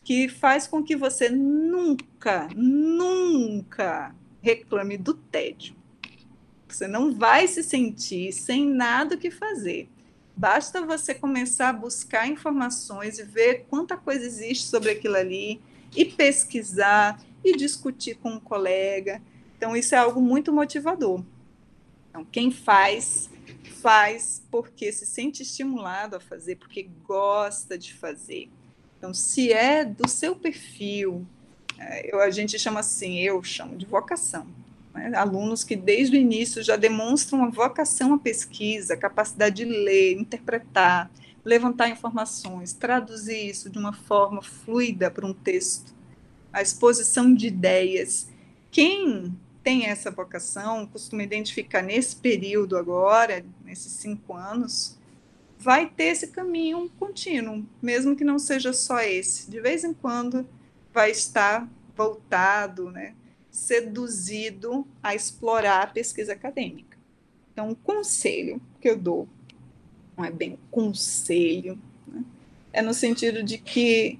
que faz com que você nunca, nunca reclame do tédio. Você não vai se sentir sem nada que fazer. Basta você começar a buscar informações e ver quanta coisa existe sobre aquilo ali, e pesquisar, e discutir com um colega. Então, isso é algo muito motivador. Então, quem faz, faz porque se sente estimulado a fazer, porque gosta de fazer. Então, se é do seu perfil, é, eu, a gente chama assim, eu chamo de vocação né? Alunos que desde o início já demonstram uma vocação à pesquisa, capacidade de ler, interpretar, levantar informações, traduzir isso de uma forma fluida para um texto, a exposição de ideias. Quem tem essa vocação, costuma identificar nesse período agora, nesses cinco anos, vai ter esse caminho contínuo, mesmo que não seja só esse. De vez em quando vai estar voltado, né, seduzido a explorar a pesquisa acadêmica. Então, o conselho que eu dou, não é bem conselho, né? é no sentido de que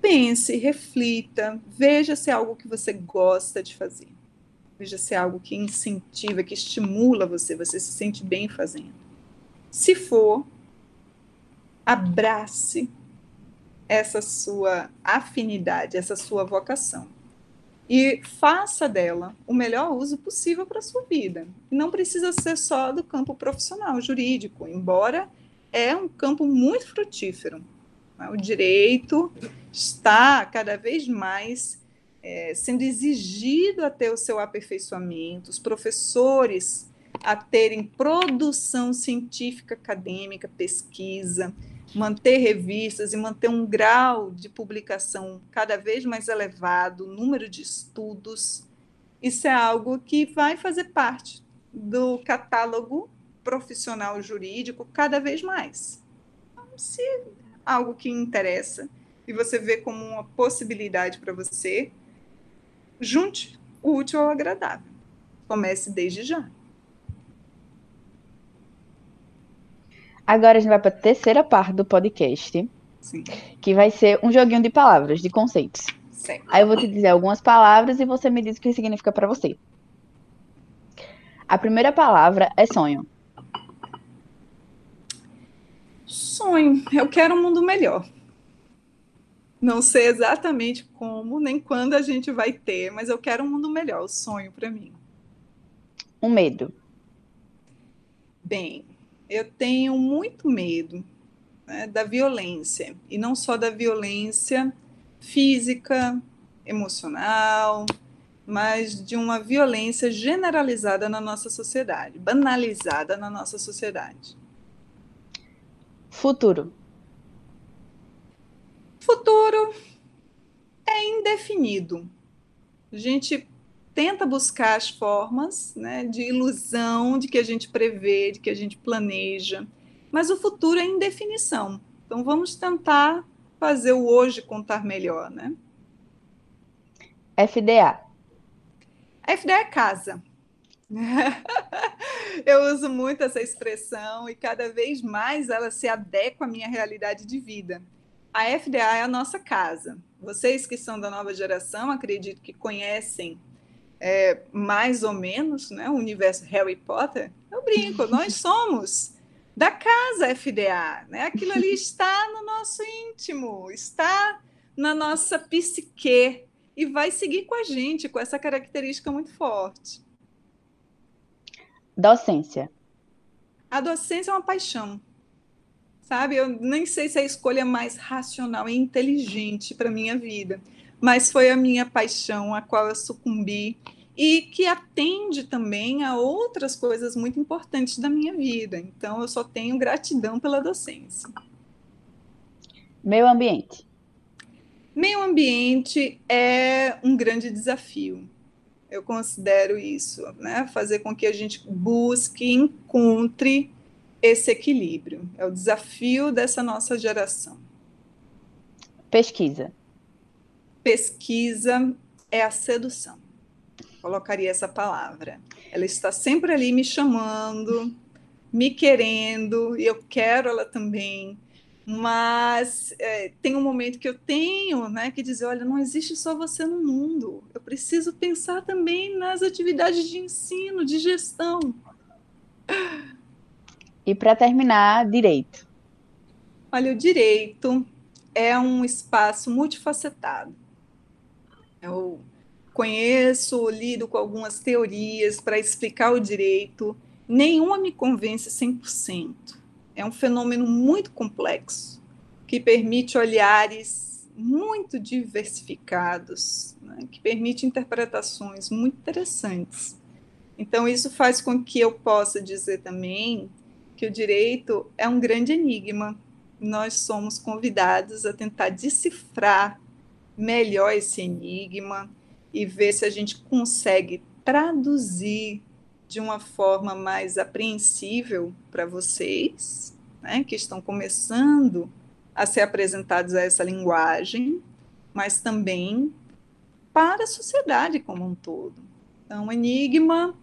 pense, reflita, veja se é algo que você gosta de fazer. Veja se é algo que incentiva, que estimula você, você se sente bem fazendo. Se for, abrace essa sua afinidade, essa sua vocação e faça dela o melhor uso possível para a sua vida. Não precisa ser só do campo profissional, jurídico, embora é um campo muito frutífero. O direito está cada vez mais é, sendo exigido a ter o seu aperfeiçoamento, os professores a terem produção científica acadêmica, pesquisa, manter revistas e manter um grau de publicação cada vez mais elevado, número de estudos, isso é algo que vai fazer parte do catálogo profissional jurídico cada vez mais. Então, se algo que interessa e você vê como uma possibilidade para você, junte o útil ao agradável. Comece desde já. Agora a gente vai para a terceira parte do podcast, Sim. que vai ser um joguinho de palavras, de conceitos. Certo. Aí eu vou te dizer algumas palavras e você me diz o que significa para você. A primeira palavra é sonho. Sonho. Eu quero um mundo melhor. Não sei exatamente como nem quando a gente vai ter, mas eu quero um mundo melhor. O sonho para mim. Um medo. Bem, eu tenho muito medo né, da violência, e não só da violência física, emocional, mas de uma violência generalizada na nossa sociedade, banalizada na nossa sociedade. Futuro. Futuro é indefinido. A gente tenta buscar as formas né, de ilusão de que a gente prevê, de que a gente planeja, mas o futuro é indefinição. Então vamos tentar fazer o hoje contar melhor, né? FDA. FDA é casa. Eu uso muito essa expressão e cada vez mais ela se adequa à minha realidade de vida. A FDA é a nossa casa. Vocês que são da nova geração, acredito que conhecem é, mais ou menos, né, o universo Harry Potter, eu brinco, nós somos da casa FDA, né? Aquilo ali está no nosso íntimo, está na nossa psique e vai seguir com a gente com essa característica muito forte. Docência. A docência é uma paixão. Sabe, eu nem sei se é a escolha mais racional e inteligente para minha vida, mas foi a minha paixão a qual eu sucumbi e que atende também a outras coisas muito importantes da minha vida. Então, eu só tenho gratidão pela docência. Meio ambiente. Meio ambiente é um grande desafio. Eu considero isso, né? Fazer com que a gente busque, encontre esse equilíbrio. É o desafio dessa nossa geração. Pesquisa. Pesquisa é a sedução. Colocaria essa palavra. Ela está sempre ali me chamando, me querendo, e eu quero ela também. Mas é, tem um momento que eu tenho né, que dizer: olha, não existe só você no mundo. Eu preciso pensar também nas atividades de ensino, de gestão. E para terminar, direito. Olha, o direito é um espaço multifacetado. Eu conheço, lido com algumas teorias para explicar o direito, nenhuma me convence 100%. É um fenômeno muito complexo, que permite olhares muito diversificados, né, que permite interpretações muito interessantes. Então, isso faz com que eu possa dizer também que o direito é um grande enigma. Nós somos convidados a tentar decifrar melhor esse enigma e ver se a gente consegue traduzir de uma forma mais apreensível para vocês, né, que estão começando a ser apresentados a essa linguagem, mas também para a sociedade como um todo. Então, enigma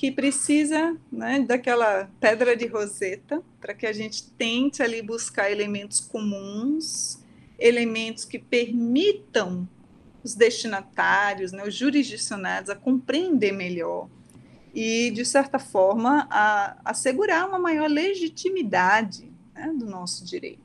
que precisa né, daquela pedra de roseta para que a gente tente ali buscar elementos comuns, elementos que permitam os destinatários, né, os jurisdicionados a compreender melhor e, de certa forma, a assegurar uma maior legitimidade né, do nosso direito.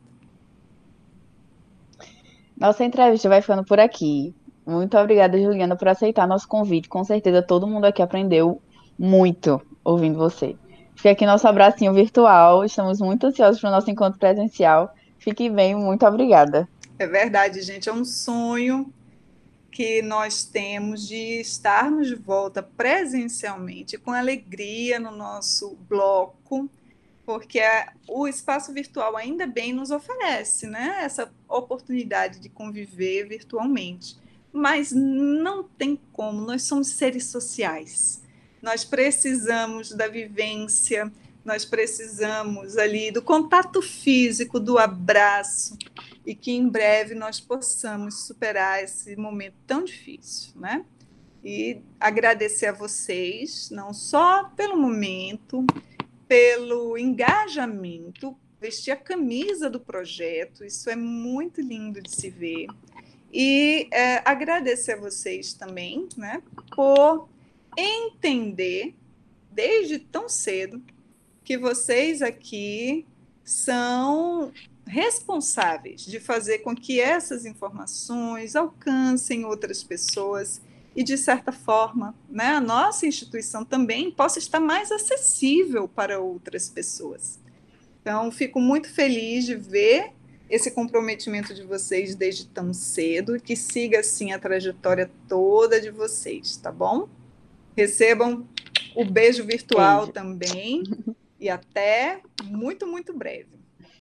Nossa entrevista vai ficando por aqui. Muito obrigada, Juliana, por aceitar nosso convite. Com certeza todo mundo aqui aprendeu muito ouvindo você. Fica aqui nosso abracinho virtual. Estamos muito ansiosos para o nosso encontro presencial. Fique bem, muito obrigada. É verdade, gente. É um sonho que nós temos de estarmos de volta presencialmente, com alegria no nosso bloco, porque o espaço virtual ainda bem nos oferece né, essa oportunidade de conviver virtualmente. Mas não tem como, nós somos seres sociais nós precisamos da vivência, nós precisamos ali do contato físico, do abraço, e que em breve nós possamos superar esse momento tão difícil, né? E agradecer a vocês, não só pelo momento, pelo engajamento, vestir a camisa do projeto, isso é muito lindo de se ver. E é, agradecer a vocês também, né, por entender desde tão cedo que vocês aqui são responsáveis de fazer com que essas informações alcancem outras pessoas e, de certa forma, né, a nossa instituição também possa estar mais acessível para outras pessoas. Então, fico muito feliz de ver esse comprometimento de vocês desde tão cedo, que siga assim a trajetória toda de vocês, tá bom? Recebam o beijo virtual beijo. também. E até muito, muito breve.